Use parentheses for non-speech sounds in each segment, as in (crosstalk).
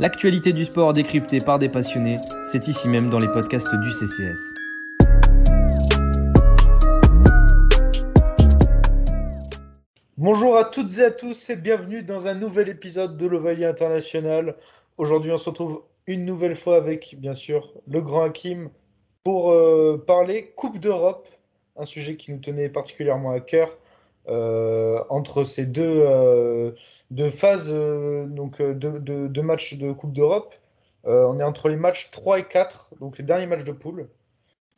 L'actualité du sport décryptée par des passionnés, c'est ici même dans les podcasts du CCS. Bonjour à toutes et à tous et bienvenue dans un nouvel épisode de l'Ovalie International. Aujourd'hui, on se retrouve une nouvelle fois avec, bien sûr, le grand Hakim pour euh, parler Coupe d'Europe, un sujet qui nous tenait particulièrement à cœur euh, entre ces deux, euh, deux phases donc, de, de, matchs de Coupe d'Europe. on est entre les matchs 3 et 4, donc les derniers matchs de poule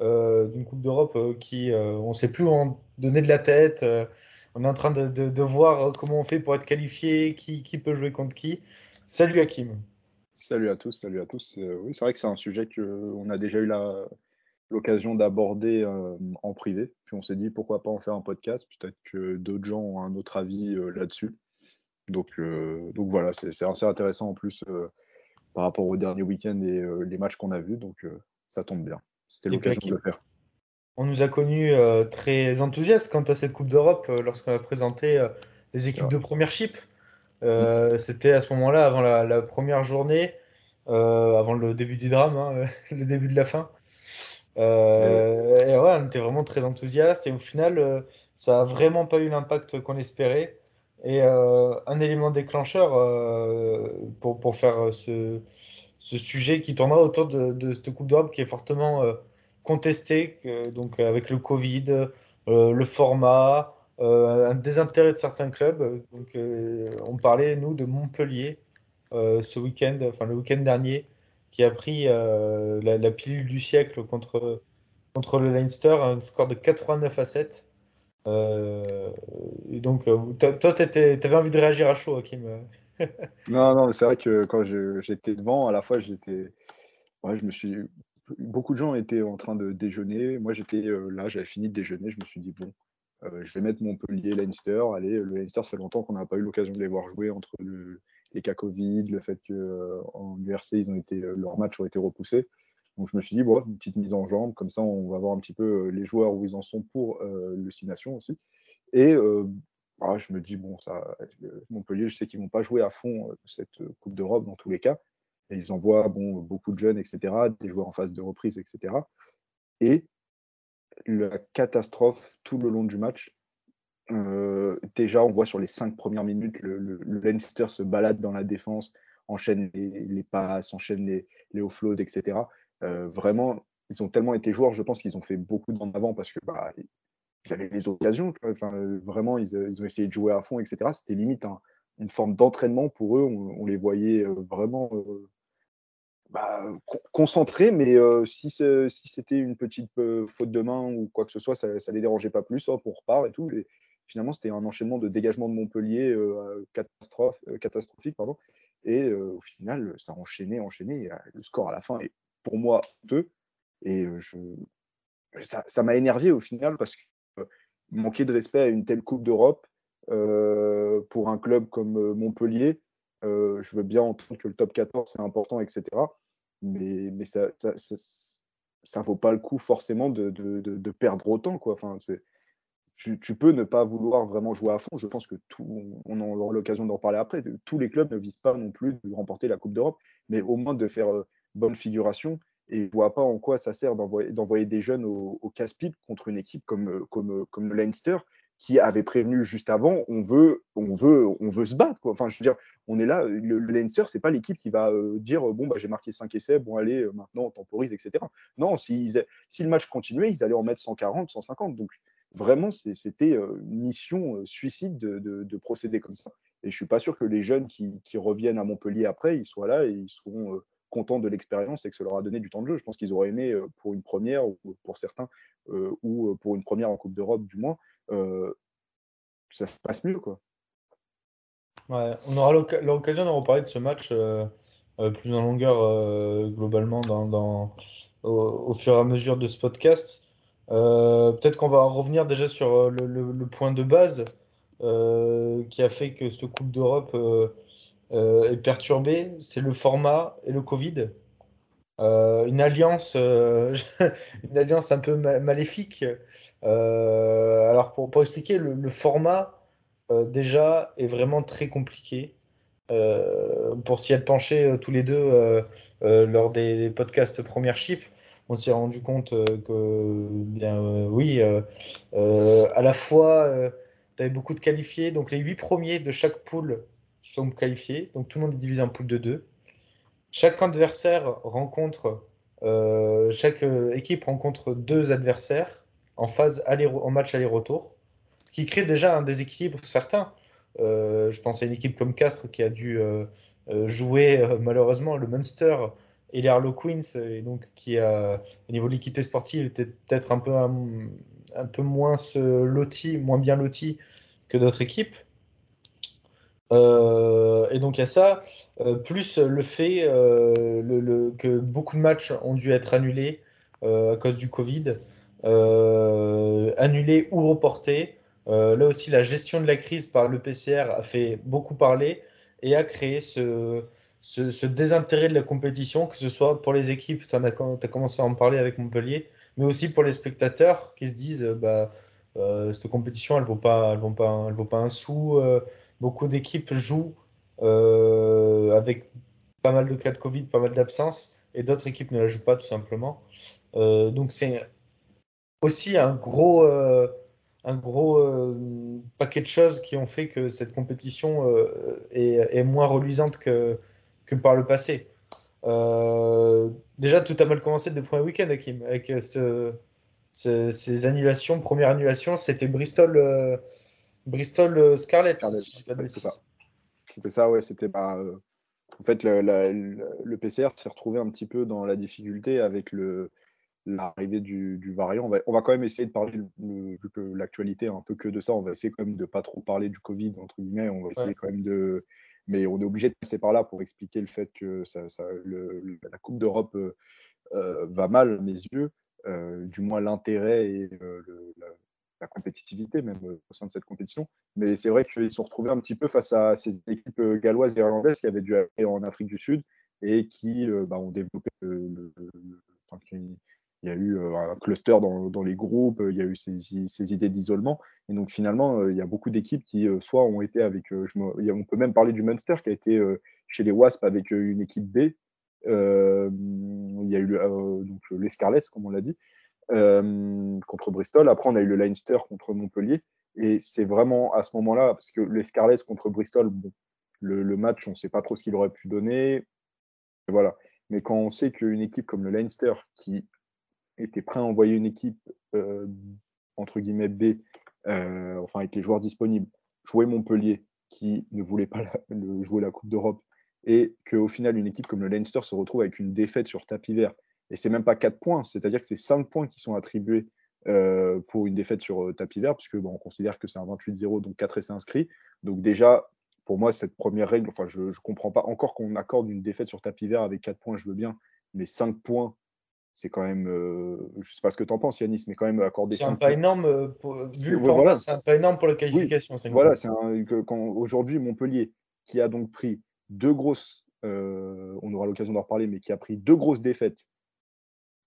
d'une Coupe d'Europe qui, on ne sait plus où en donner de la tête. on est en train de, de, voir comment on fait pour être qualifié, qui, qui peut jouer contre qui. Salut Hakim. Salut à tous, salut à tous. oui, c'est vrai que c'est un sujet qu'on a déjà eu l'occasion d'aborder en privé. Puis on s'est dit pourquoi pas en faire un podcast. Peut-être que d'autres gens ont un autre avis là-dessus. Donc, donc voilà, c'est assez intéressant en plus par rapport au dernier week-end et les matchs qu'on a vus. Donc ça tombe bien. C'était l'occasion de le faire. On nous a connus très enthousiastes quant à cette Coupe d'Europe lorsqu'on a présenté les équipes de première chip. Mmh. C'était à ce moment-là, avant la, première journée, avant le début du drame, hein, (laughs) le début de la fin. Euh, et ouais, on était vraiment très enthousiaste et au final, euh, ça a vraiment pas eu l'impact qu'on espérait. Et euh, un élément déclencheur pour, pour faire ce, ce sujet qui tournera autour de, de cette Coupe d'Europe qui est fortement contestée, donc avec le Covid, le format, un désintérêt de certains clubs. On parlait, nous, de Montpellier ce week-end, enfin le week-end dernier, qui a pris euh, la, pilule du siècle contre, contre le Leinster, un score de 89 à 7. Euh, donc, euh, toi, tu avais envie de réagir à chaud, Hakim. (laughs) non, non, c'est vrai que quand j'étais devant, à la fois, j'étais. Je me suis. Beaucoup de gens étaient en train de déjeuner. Moi, j'étais là, j'avais fini de déjeuner. Je me suis dit, bon, je vais mettre Montpellier, Leinster. Allez, le Leinster, ça fait longtemps qu'on n'a pas eu l'occasion de les voir jouer entre le, les cas Covid, le fait qu'en URC, ils ont été, leurs matchs ont été repoussés. Donc je me suis dit, bon, une petite mise en jambe, comme ça on va voir un petit peu les joueurs où ils en sont pour le Six Nations aussi. Et ah, je me dis, bon, ça, Montpellier, je sais qu'ils ne vont pas jouer à fond cette Coupe d'Europe dans tous les cas. Et ils envoient bon, beaucoup de jeunes, etc., des joueurs en phase de reprise, etc. Et la catastrophe tout le long du match, euh, déjà, on voit sur les cinq premières minutes, le, Leinster se balade dans la défense, enchaîne les, passes, enchaîne les, les offloads, etc. Euh, vraiment, ils ont tellement été joueurs, je pense qu'ils ont fait beaucoup d'en avant parce que bah, ils avaient les occasions. Enfin, vraiment, ils, ont essayé de jouer à fond, etc. C'était limite une forme d'entraînement pour eux. On, les voyait euh, vraiment bah, concentrés, mais si c'était une petite faute de main ou quoi que ce soit, ça ne les dérangeait pas plus. Hop, on repart et tout finalement, c'était un enchaînement de dégagement de Montpellier euh, euh, catastrophique. Pardon. Et euh, au final, ça a enchaîné, enchaîné. le score à la fin est pour moi deux. Et je... ça m'a énervé au final parce que manquer de respect à une telle Coupe d'Europe pour un club comme Montpellier, je veux bien entendre que le top 14 c'est important, etc. Mais, mais ça, ça, ça, vaut pas le coup forcément de, de, de, perdre autant. Quoi. Enfin, c'est, tu, peux ne pas vouloir vraiment jouer à fond. Je pense que tout, on aura l'occasion d'en parler après. Tous les clubs ne visent pas non plus de remporter la Coupe d'Europe, mais au moins de faire euh, bonne figuration. Et je ne vois pas en quoi ça sert d'envoyer des jeunes au, casse-pipe contre une équipe comme, euh, comme, euh, comme le Leinster, qui avait prévenu juste avant on veut, on veut, on veut se battre. Enfin, je veux dire, on est là. Le, Leinster, c'est pas l'équipe qui va dire bon, bah, j'ai marqué 5 essais, bon, allez, maintenant on temporise, etc. Non, si, le match continuait, ils allaient en mettre 140, 150. Donc, Vraiment, c'était une mission suicide de, procéder comme ça. Et je suis pas sûr que les jeunes qui, reviennent à Montpellier après, ils soient là et ils seront contents de l'expérience et que ça leur a donné du temps de jeu. Je pense qu'ils auraient aimé pour une première, ou pour certains, ou pour une première en Coupe d'Europe du moins, ça se passe mieux. Quoi. on aura l'occasion d'en reparler de ce match plus en longueur globalement dans, au, fur et à mesure de ce podcast. Euh, peut-être qu'on va revenir déjà sur euh, le, point de base euh, qui a fait que cette Coupe d'Europe est perturbée, c'est le format et le Covid. une alliance, (laughs) une alliance un peu maléfique. alors pour, pour expliquer, le, format déjà est vraiment très compliqué. pour s'y être penchés tous les deux lors des podcasts Première Chip, on s'est rendu compte que, bien, oui, à la fois, tu avais beaucoup de qualifiés. Donc, les huit premiers de chaque poule sont qualifiés. Donc, tout le monde est divisé en poule de deux. Chaque adversaire rencontre, chaque équipe rencontre deux adversaires en phase aller, en match aller-retour, ce qui crée déjà un déséquilibre certain. Euh, je pense à une équipe comme Castres qui a dû euh, euh, jouer malheureusement le Munster et les Harlequins, et donc qui a, au niveau de l'équité sportive, était peut-être un peu, un, peu moins loti, moins bien loti que d'autres équipes. Et donc il y a ça, plus le fait le, que beaucoup de matchs ont dû être annulés à cause du Covid. Euh, annulé ou reporté. Euh, là aussi, la gestion de la crise par le PCR a fait beaucoup parler et a créé ce, désintérêt de la compétition, que ce soit pour les équipes, tu as, commencé à en parler avec Montpellier, mais aussi pour les spectateurs qui se disent bah, euh, cette compétition, elle ne vaut pas un sou. Beaucoup d'équipes jouent avec pas mal de cas de Covid, pas mal d'absences, et d'autres équipes ne la jouent pas tout simplement. donc c'est aussi un gros, euh, un gros euh, paquet de choses qui ont fait que cette compétition euh, est, moins reluisante que, par le passé. déjà, tout a mal commencé dès le premier week-end, Hakim, avec ces annulations. Première annulation, c'était Bristol, Bristol Scarlet. c'était ça. ouais. C'était pas. en fait, le, le PCR s'est retrouvé un petit peu dans la difficulté avec le, l'arrivée du, variant. On va, on va, quand même essayer de parler, vu que l'actualité est un peu que de ça, on va essayer quand même de pas trop parler du Covid, entre guillemets. On va essayer quand même de. Mais on est obligé de passer par là pour expliquer le fait que ça, le, la Coupe d'Europe euh, euh, va mal à mes yeux, euh, du moins l'intérêt et la, compétitivité même au sein de cette compétition. Mais c'est vrai qu'ils sont retrouvés un petit peu face à ces équipes galloises et irlandaises qui avaient dû aller en Afrique du Sud et qui bah, ont développé le, il y a eu euh, un cluster dans, les groupes, il y a eu ces, idées d'isolement. Et donc finalement, euh, il y a beaucoup d'équipes qui euh, soit ont été avec, on peut même parler du Munster qui a été chez les Wasps avec une équipe B. il y a eu donc, les Scarlets, comme on l'a dit, contre Bristol. Après, on a eu le Leinster contre Montpellier. Et c'est vraiment à ce moment-là, parce que les Scarlets contre Bristol, le, match, on ne sait pas trop ce qu'il aurait pu donner. Voilà. Mais quand on sait qu'une équipe comme le Leinster, qui était prêt à envoyer une équipe euh, entre guillemets B, euh, enfin avec les joueurs disponibles, jouer Montpellier qui ne voulait pas jouer la Coupe d'Europe, et qu'au final une équipe comme le Leinster se retrouve avec une défaite sur tapis vert, et c'est même pas 4 points, c'est-à-dire que c'est 5 points qui sont attribués euh, pour une défaite sur tapis vert, puisque bon, on considère que c'est un 28-0, donc 4 essais inscrits. Donc déjà, pour moi, cette première règle, enfin, je ne comprends pas encore qu'on accorde une défaite sur tapis vert avec 4 points, je veux bien, mais 5 points c'est quand même, euh, je ne sais pas ce que tu en penses, Yanis, mais quand même accorder. C'est un pas énorme, euh, pour, vu le format, c'est un pas énorme pour la qualification. voilà, c'est aujourd'hui Montpellier, qui a donc pris deux grosses, euh, on aura l'occasion d'en reparler, mais qui a pris deux grosses défaites,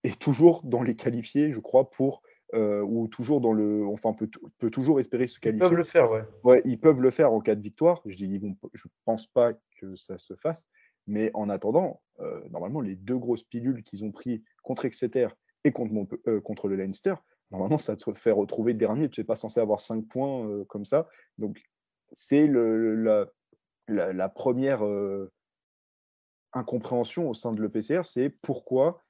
et toujours dans les qualifiés, je crois, pour ou toujours dans le, enfin peut, peut toujours espérer se qualifier. Ils peuvent le faire, ouais. Ouais, ils peuvent le faire en cas de victoire. Je dis, ils vont, je pense pas que ça se fasse, mais en attendant, normalement, les deux grosses pilules qu'ils ont pris contre Exeter et contre, euh, contre le Leinster, normalement, ça te fait retrouver dernier. Tu n'es pas censé avoir 5 points euh, comme ça. Donc, c'est la, la, première euh, incompréhension au sein de l'EPCR, c'est pourquoi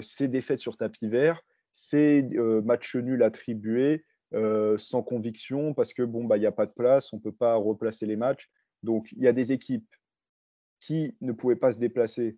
ces défaites sur tapis vert, ces matchs nuls attribués sans conviction, parce que bon, bah, il n'y a pas de place, on ne peut pas replacer les matchs. Donc, il y a des équipes qui ne pouvaient pas se déplacer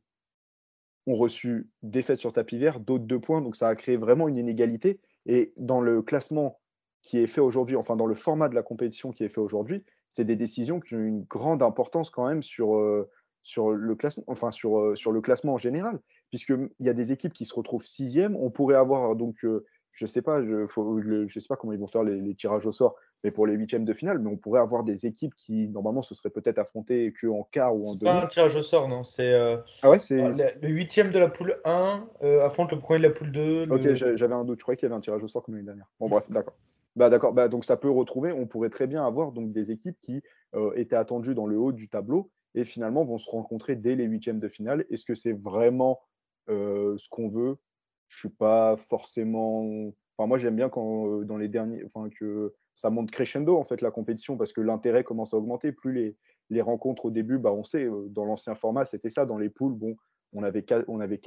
ont reçu défaite sur tapis vert, d'autres deux points. Donc ça a créé vraiment une inégalité. Et dans le classement qui est fait aujourd'hui, enfin dans le format de la compétition qui est fait aujourd'hui, c'est des décisions qui ont une grande importance quand même sur, euh, sur, le, classement, enfin sur, euh, sur le classement en général. Puisqu'il y a des équipes qui se retrouvent sixième. On pourrait avoir donc euh, je sais pas, je, ne sais pas comment ils vont faire les, tirages au sort, mais pour les huitièmes de finale, mais on pourrait avoir des équipes qui normalement se seraient peut-être affrontées qu'en quart ou en demi. C'est pas un tirage au sort, non. C'est euh, ah ouais, c'est le huitième de la poule 1 euh, affronte le premier de la poule 2. Ok, j'avais un doute. Je croyais qu'il y avait un tirage au sort comme l'année dernière. Bon bref, d'accord. Bah d'accord. Bah, donc ça peut retrouver. On pourrait très bien avoir donc des équipes qui euh, étaient attendues dans le haut du tableau et finalement vont se rencontrer dès les huitièmes de finale. Est-ce que c'est vraiment ce qu'on veut Je suis pas forcément. Enfin, moi, j'aime bien quand dans les derniers, enfin que ça monte crescendo en fait la compétition parce que l'intérêt commence à augmenter. Plus les, les rencontres au début, bah, on sait, dans l'ancien format, c'était ça. Dans les poules, bon, on avait, avait,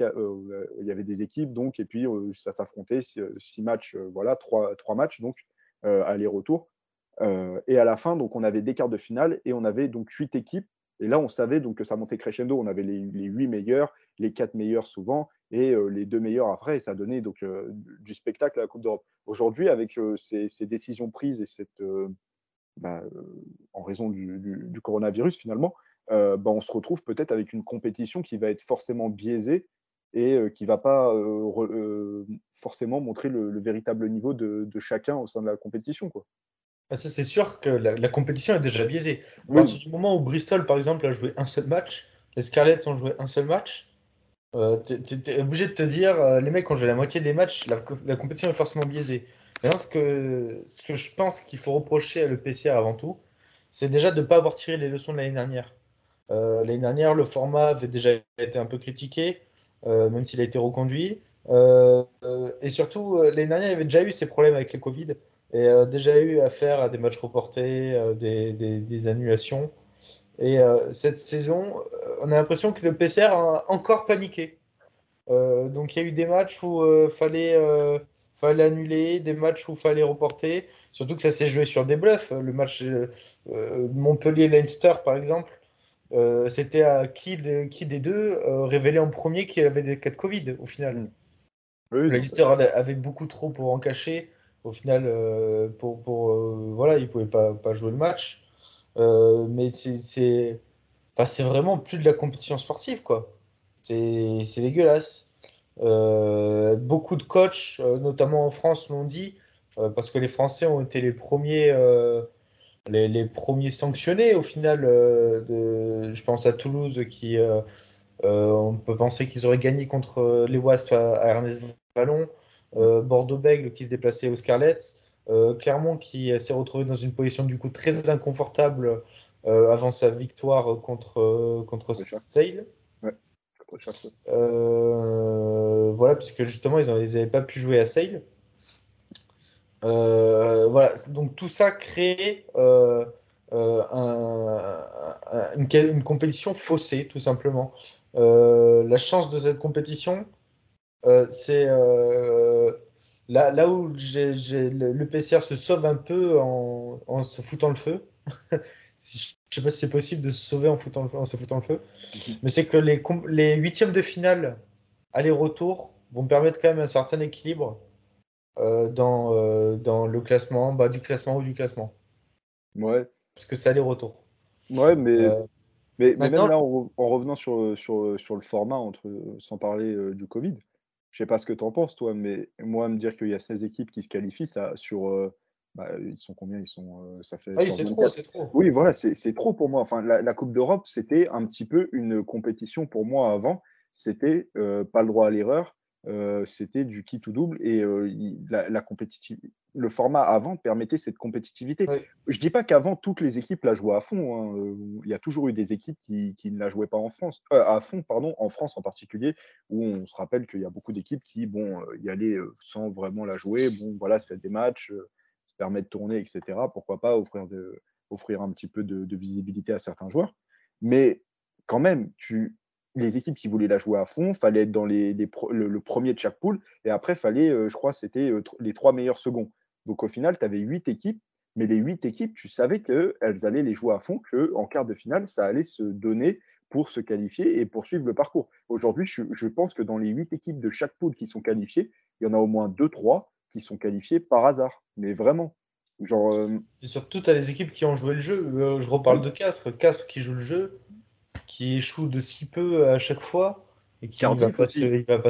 il y avait des équipes, donc, et puis ça s'affrontait, six, matchs, voilà, trois, trois matchs, donc, aller-retour. et à la fin, donc, on avait des quarts de finale et on avait donc huit équipes. Et là, on savait donc que ça montait crescendo. On avait les, huit meilleurs, les quatre meilleurs souvent, et les deux meilleurs après. Et ça donnait donc du spectacle à la Coupe d'Europe. Aujourd'hui, avec ces, décisions prises et cette, bah, en raison du, coronavirus finalement, bah, on se retrouve peut-être avec une compétition qui va être forcément biaisée et qui ne va pas forcément montrer le, véritable niveau de, chacun au sein de la compétition. Quoi. Ah, c'est sûr que la, compétition est déjà biaisée. À partir du moment où Bristol, par exemple, a joué un seul match, les Scarlets ont joué un seul match, euh, tu es, obligé de te dire, les mecs ont joué la moitié des matchs, la, la compétition est forcément biaisée. Maintenant, ce que, ce que je pense qu'il faut reprocher à l'EPCR avant tout, c'est déjà de ne pas avoir tiré les leçons de l'année dernière. Euh, l'année dernière, le format avait déjà été un peu critiqué, euh, même s'il a été reconduit. Euh, et surtout, l'année dernière, il y avait déjà eu ces problèmes avec le Covid et déjà eu affaire à des matchs reportés, des, des, annulations. Et cette saison, on a l'impression que le PCR a encore paniqué. donc il y a eu des matchs où il fallait fallait annuler, des matchs où il fallait reporter. Surtout que ça s'est joué sur des bluffs. Le match euh, euh, Montpellier-Leinster, par exemple, euh, c'était à qui, qui des deux révélait en premier qu'il avait des cas de Covid au final. Oui, Leinster avait beaucoup trop pour en cacher. Au final, pour, pour voilà, il ne pouvait pas, pas, jouer le match. mais c'est vraiment plus de la compétition sportive, quoi. C'est dégueulasse. Euh, beaucoup de coachs, euh, notamment en France, l'ont dit, euh, parce que les Français ont été les premiers, les, premiers sanctionnés au final. je pense à Toulouse qui, on peut penser qu'ils auraient gagné contre les Wasps à, Ernest Vallon, Bordeaux-Bègle qui se déplaçait aux Scarlets, Clermont qui s'est retrouvé dans une position du coup très inconfortable avant sa victoire contre, contre Sale. Euh, voilà, puisque justement, ils n'avaient pas pu jouer à Sale. Euh, voilà, donc tout ça crée euh, une, compétition faussée, tout simplement. la chance de cette compétition, c'est là, là où le, PCR se sauve un peu en, en se foutant le feu. (laughs) si je sais pas si c'est possible de se sauver en, foutant en se foutant le feu. Mhm. Mais c'est que les, les huitièmes de finale aller-retour vont permettre quand même un certain équilibre euh, dans, euh, dans le classement, bas du classement ou du classement. Ouais. Parce que c'est aller-retour. Ouais, mais, euh, mais, même là, en, revenant sur, sur, sur, le format, entre, sans parler du Covid, je sais pas ce que tu en penses, toi, mais moi, me dire qu'il y a 16 équipes qui se qualifient, ça, sur bah, ils sont combien? Ils sont, euh, ça fait. Ah oui, c'est trop, c'est trop. Oui, voilà, c'est trop pour moi. Enfin, la, Coupe d'Europe, c'était un petit peu une compétition pour moi avant. C'était euh, pas le droit à l'erreur. Euh, c'était du qui tout double et la, la le format avant permettait cette compétitivité. Je dis pas qu'avant toutes les équipes la jouaient à fond. Hein. Il y a toujours eu des équipes qui, qui ne la jouaient pas en France, à fond, pardon, en France en particulier, où on se rappelle qu'il y a beaucoup d'équipes qui, bon, y allaient sans vraiment la jouer. Bon, voilà, se fait des matchs, permet de tourner, etc. Pourquoi pas offrir, de, offrir un petit peu de, visibilité à certains joueurs. Mais quand même, tu, les équipes qui voulaient la jouer à fond, fallait être dans les, le, premier de chaque poule, et après, fallait, euh, je crois, c'était euh, les trois meilleurs seconds. Donc au final, tu avais huit équipes, mais les huit équipes, tu savais qu'elles allaient les jouer à fond, qu'en quart de finale, ça allait se donner pour se qualifier et poursuivre le parcours. Aujourd'hui, je, je, pense que dans les huit équipes de chaque poule qui sont qualifiées, il y en a au moins deux, trois qui sont qualifiés par hasard. Mais vraiment. Genre, euh, Et surtout, tu as les équipes qui ont joué le jeu. Je reparle de Castres. Castres qui joue le jeu, qui échoue de si peu à chaque fois et qui ne va, pas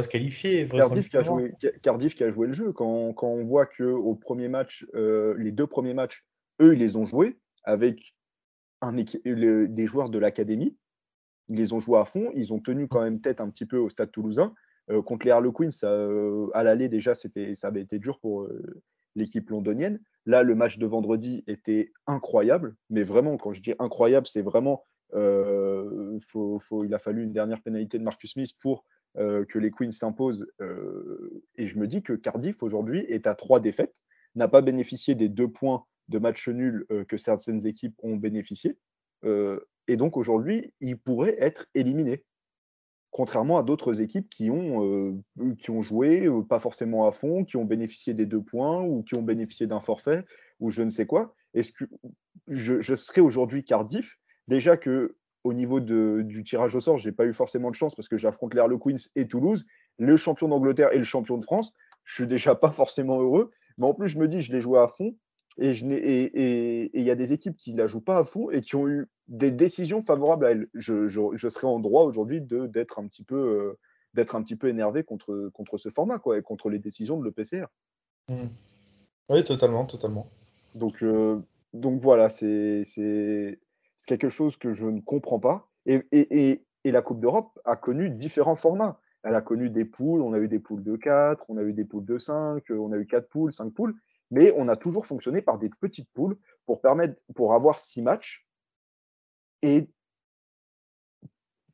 se qualifier. Cardiff qui, a joué, Cardiff qui a joué le jeu. Quand, quand on voit que au premier match, euh, les deux premiers matchs, eux, ils les ont joués avec un des joueurs de l'académie. Ils les ont joués à fond. Ils ont tenu quand même tête un petit peu au stade toulousain. Euh, contre les Harlequins, ça, euh, à l'aller déjà, c'était, ça avait été dur pour l'équipe londonienne. Là, le match de vendredi était incroyable, mais vraiment, quand je dis incroyable, c'est vraiment faut, il a fallu une dernière pénalité de Marcus Smith pour que les Queens s'imposent. et je me dis que Cardiff aujourd'hui est à trois défaites, n'a pas bénéficié des deux points de match nul que certaines équipes ont bénéficié. et donc aujourd'hui, il pourrait être éliminé contrairement à d'autres équipes qui ont, qui ont joué pas forcément à fond, qui ont bénéficié des deux points ou qui ont bénéficié d'un forfait ou je ne sais quoi. Est-ce que je, je serais aujourd'hui Cardiff Déjà que au niveau de, du tirage au sort, je n'ai pas eu forcément de chance parce que j'affronte l'Air Queens et Toulouse, le champion d'Angleterre et le champion de France. Je suis déjà pas forcément heureux, mais en plus je me dis je l'ai joué à fond et il et, et, y a des équipes qui ne la jouent pas à fond et qui ont eu des décisions favorables à elles. Je, je, serais en droit aujourd'hui d'être un, petit peu, euh, d'être un petit peu énervé contre, contre ce format quoi, et contre les décisions de l'EPCR. Mmh. Oui, totalement, totalement. Donc, euh, donc voilà, c'est quelque chose que je ne comprends pas. Et, la Coupe d'Europe a connu différents formats. Elle a connu des poules, on a eu des poules de 4, on a eu des poules de 5, on a eu 4 poules, 5 poules mais on a toujours fonctionné par des petites poules pour permettre pour avoir six matchs. Et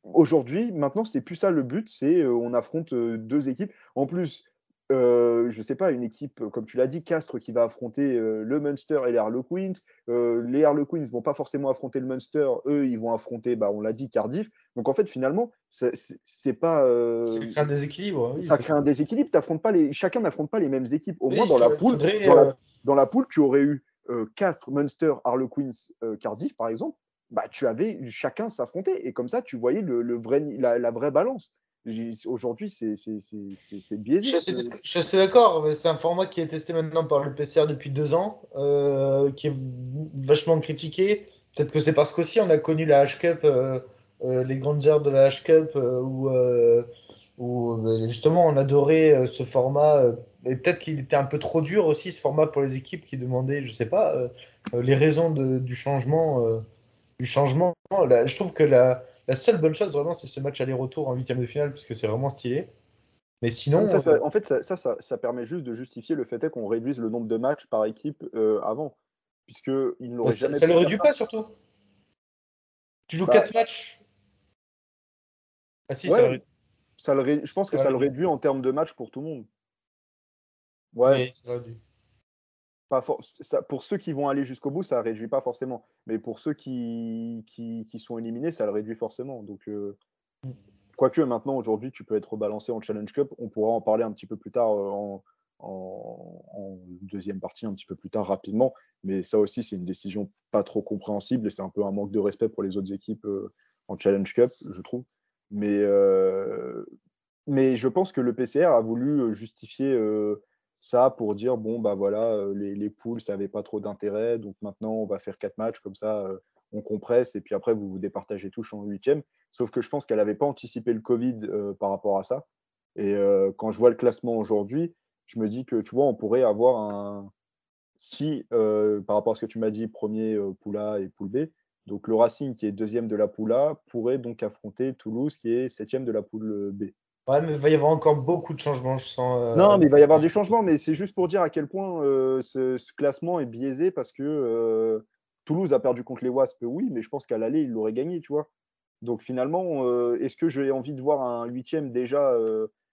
aujourd'hui, maintenant, c'est plus ça le but, c'est euh, on affronte euh, deux équipes. En plus, euh, je ne sais pas, une équipe, comme tu l'as dit, Castres qui va affronter le Munster et les Harlequins. les Harlequins ne vont pas forcément affronter le Munster, eux, ils vont affronter, bah, on l'a dit, Cardiff. Donc en fait, finalement, c'est pas. ça crée un déséquilibre. ça crée un déséquilibre. Pas les... Chacun n'affronte pas les mêmes équipes. Au moins, dans, la poule, dans, la... poule, tu aurais eu Castres, Munster, Harlequins, Cardiff, par exemple. Bah, tu avais chacun s'affronter. Et comme ça, tu voyais le, vrai, la vraie balance. Aujourd'hui, c'est biaisé. Je suis, d'accord, mais c'est un format qui est testé maintenant par le PCR depuis deux ans, euh, qui est vachement critiqué. Peut-être que c'est parce qu'aussi on a connu la H-Cup, euh, euh, les grandes heures de la H-Cup, où, où, justement on adorait ce format. et peut-être qu'il était un peu trop dur aussi, ce format pour les équipes qui demandaient, je sais pas, les raisons du changement. du changement. je trouve que la la seule bonne chose, vraiment, c'est ce match aller-retour en huitième de finale, parce que c'est vraiment stylé. Mais sinon. Euh, en fait, ça ça, permet juste de justifier le fait qu'on réduise le nombre de matchs par équipe euh, avant. Puisque il n'aurait jamais. Ça ne le réduit pas, surtout. Tu joues 4 bah matchs. Ah si, ça, le... ça Je pense que ça le réduit en termes de matchs pour tout le monde. Ouais. Oui, ça réduit pour ceux qui vont aller jusqu'au bout, ça ne réduit pas forcément. Mais pour ceux qui, qui, sont éliminés, ça le réduit forcément. Donc, euh, mm. quoique maintenant, aujourd'hui, tu peux être rebalancé en Challenge Cup. On pourra en parler un petit peu plus tard euh, en, deuxième partie, un petit peu plus tard rapidement. Mais ça aussi, c'est une décision pas trop compréhensible et c'est un peu un manque de respect pour les autres équipes euh, en Challenge Cup, je trouve. Mais, mais je pense que le PCR a voulu justifier ça pour dire bon bah voilà les, les poules ça n'avait pas trop d'intérêt donc maintenant on va faire quatre matchs comme ça on compresse et puis après vous vous départagez tous en huitième sauf que je pense qu'elle n'avait pas anticipé le Covid par rapport à ça. Et quand je vois le classement aujourd'hui je me dis que tu vois on pourrait avoir un si par rapport à ce que tu m'as dit premier poule A et poule B donc le Racing qui est deuxième de la poule A pourrait donc affronter Toulouse qui est septième de la poule B Ouais, mais il va y avoir encore beaucoup de changements, je sens. Euh, non, mais il va y avoir des changements, mais c'est juste pour dire à quel point euh, ce, classement est biaisé parce que euh, Toulouse a perdu contre les Wasps, oui, mais je pense qu'à l'aller, il l'aurait gagné, tu vois. Donc finalement, est-ce que j'ai envie de voir un huitième déjà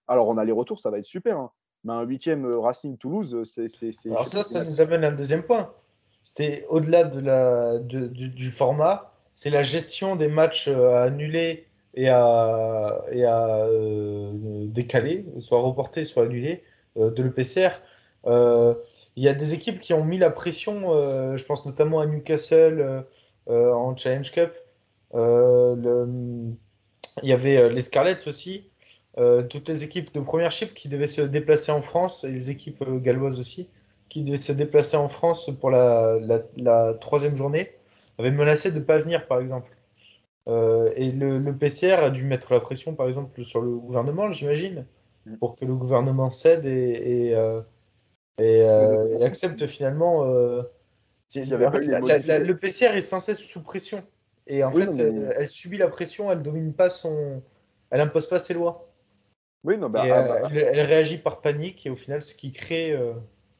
Alors on a les retours, ça va être super, hein, mais un huitième Racing Toulouse, c'est. Alors ça, ça nous amène à un deuxième point. C'était au-delà de la, du, format, c'est la gestion des matchs à annuler et à, et à euh, décaler, soit reporter, soit annuler euh, de l'EPCR. Euh, il y a des équipes qui ont mis la pression, je pense notamment à Newcastle en Challenge Cup. Il y avait les Scarlets aussi. toutes les équipes de première chip qui devaient se déplacer en France et les équipes galloises aussi qui devaient se déplacer en France pour la, la, la troisième journée avaient menacé de ne pas venir par exemple. Euh, et le, PCR a dû mettre la pression, par exemple, sur le gouvernement, j'imagine, mm. pour que le gouvernement cède et, et, euh, euh, accepte finalement. le PCR est sans cesse sous pression. Et en fait, elle, subit la pression, elle domine pas son. Elle impose pas ses lois. Oui, non, bah, ah, bah, elle, réagit par panique et au final, ce qui crée.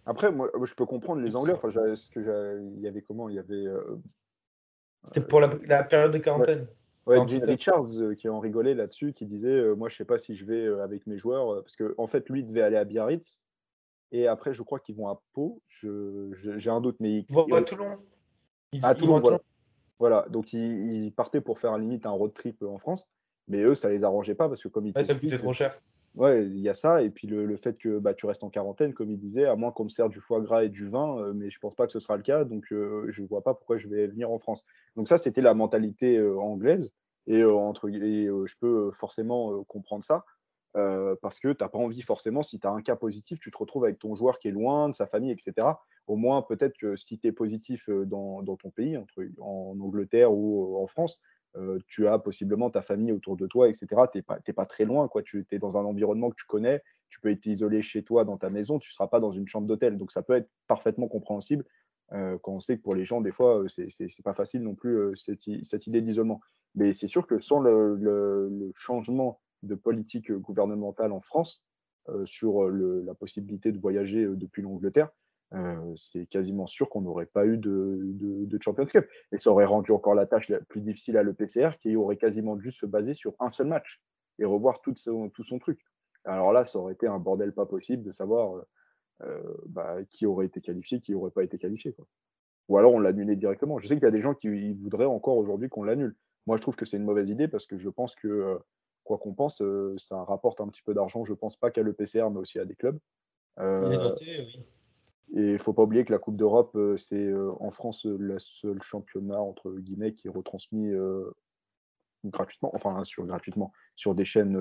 Après, moi, je peux comprendre les Anglais. Enfin, ce que il y avait comment? Il y avait C'était pour la, période de quarantaine. Ouais, Gene Richards qui en rigolait là-dessus, qui disait Moi, je sais pas si je vais avec mes joueurs, parce qu'en en fait, lui devait aller à Biarritz, et après, je crois qu'ils vont à Pau. J'ai un doute, mais. Ils vont à Toulon. Ils, à Toulon, voilà. voilà. Donc, ils, partaient pour faire limite un road trip en France, mais eux, ça les arrangeait pas parce que comme ils. Ouais, ça coûtait trop cher. Ouais, il y a ça. Et puis le, fait que bah, tu restes en quarantaine, comme il disait, à moins qu'on me sert du foie gras et du vin, euh, mais je pense pas que ce sera le cas. Donc je ne vois pas pourquoi je vais venir en France. Donc ça, c'était la mentalité anglaise. Et, entre, je peux forcément comprendre ça. parce que tu n'as pas envie forcément, si tu as un cas positif, tu te retrouves avec ton joueur qui est loin de sa famille, etc. Au moins, peut-être que si tu es positif dans, dans, ton pays, entre, en Angleterre ou en France, tu as possiblement ta famille autour de toi, etc. Tu n'es pas, pas, très loin, quoi. tu es dans un environnement que tu connais, tu peux être isolé chez toi dans ta maison, tu ne seras pas dans une chambre d'hôtel. Donc ça peut être parfaitement compréhensible quand on sait que pour les gens, des fois, c'est n'est pas facile non plus cette, cette, idée d'isolement. Mais c'est sûr que sans le, changement de politique gouvernementale en France sur la possibilité de voyager depuis l'Angleterre, euh, c'est quasiment sûr qu'on n'aurait pas eu de, de, Champions Cup. Et ça aurait rendu encore la tâche la plus difficile à l'EPCR, qui aurait quasiment dû se baser sur un seul match et revoir tout son, tout son truc. Alors là, ça aurait été un bordel pas possible de savoir euh, euh, bah, qui aurait été qualifié, qui n'aurait pas été qualifié. Quoi. Ou alors on l'annulait directement. Je sais qu'il y a des gens qui voudraient encore aujourd'hui qu'on l'annule. Moi, je trouve que c'est une mauvaise idée parce que je pense que, quoi qu'on pense, ça rapporte un petit peu d'argent. Je pense pas qu'à l'EPCR, mais aussi à des clubs. oui. Et il ne faut pas oublier que la Coupe d'Europe, euh, c'est euh, en France euh, le seul championnat, entre guillemets, qui est retransmis gratuitement, enfin sur gratuitement, sur des chaînes,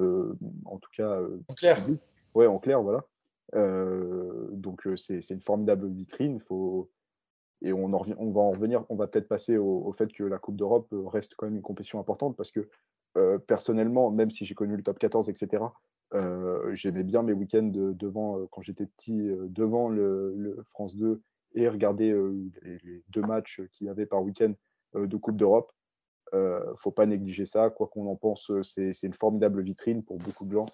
en tout cas. en clair. Ouais, en clair, voilà. donc c'est une formidable vitrine. Faut... Et on, on va en revenir, on va peut-être passer au, fait que la Coupe d'Europe reste quand même une compétition importante parce que personnellement, même si j'ai connu le top 14, etc., euh, j'aimais bien mes week-ends devant, euh, quand j'étais petit, euh, devant le, France 2 et regarder les, deux matchs qu'il y avait par week-end de Coupe d'Europe. faut pas négliger ça, quoi qu'on en pense, c'est une formidable vitrine pour beaucoup de gens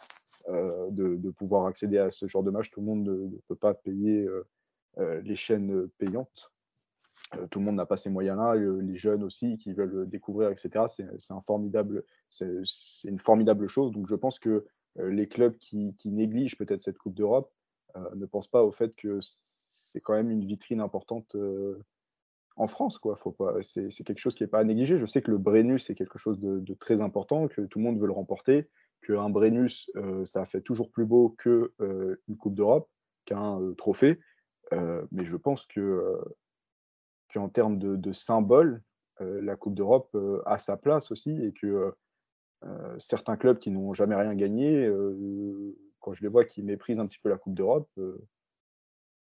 de, pouvoir accéder à ce genre de match. Tout le monde ne, peut pas payer les chaînes payantes. tout le monde n'a pas ces moyens-là, les jeunes aussi qui veulent découvrir, etc. C'est une formidable chose. Donc je pense que les clubs qui, négligent peut-être cette Coupe d'Europe euh, ne pensent pas au fait que c'est quand même une vitrine importante euh, en France. Faut pas, c'est, quelque chose qui n'est pas à négliger. Je sais que le Brennus est quelque chose de, très important, que tout le monde veut le remporter, qu'un Brennus, ça fait toujours plus beau qu'une une Coupe d'Europe, qu'un trophée. mais je pense que qu'en termes de, de symbole, la Coupe d'Europe a sa place aussi et que euh, certains clubs qui n'ont jamais rien gagné, euh, quand je les vois qui méprisent un petit peu la Coupe d'Europe,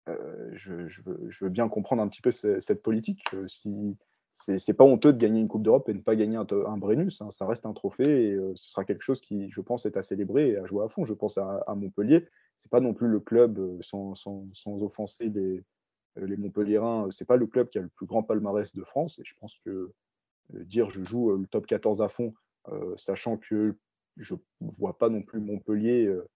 euh, je, veux, bien comprendre un petit peu cette politique. si c'est pas honteux de gagner une Coupe d'Europe et de ne pas gagner un, Brennus. Hein, ça reste un trophée et ce sera quelque chose qui, je pense, est à célébrer et à jouer à fond. Je pense à, Montpellier. C'est pas non plus le club, sans, offenser les, les Montpelliérains, c'est pas le club qui a le plus grand palmarès de France. Et je pense que dire je joue le top 14 à fond euh, sachant que je ne vois pas non plus Montpellier euh,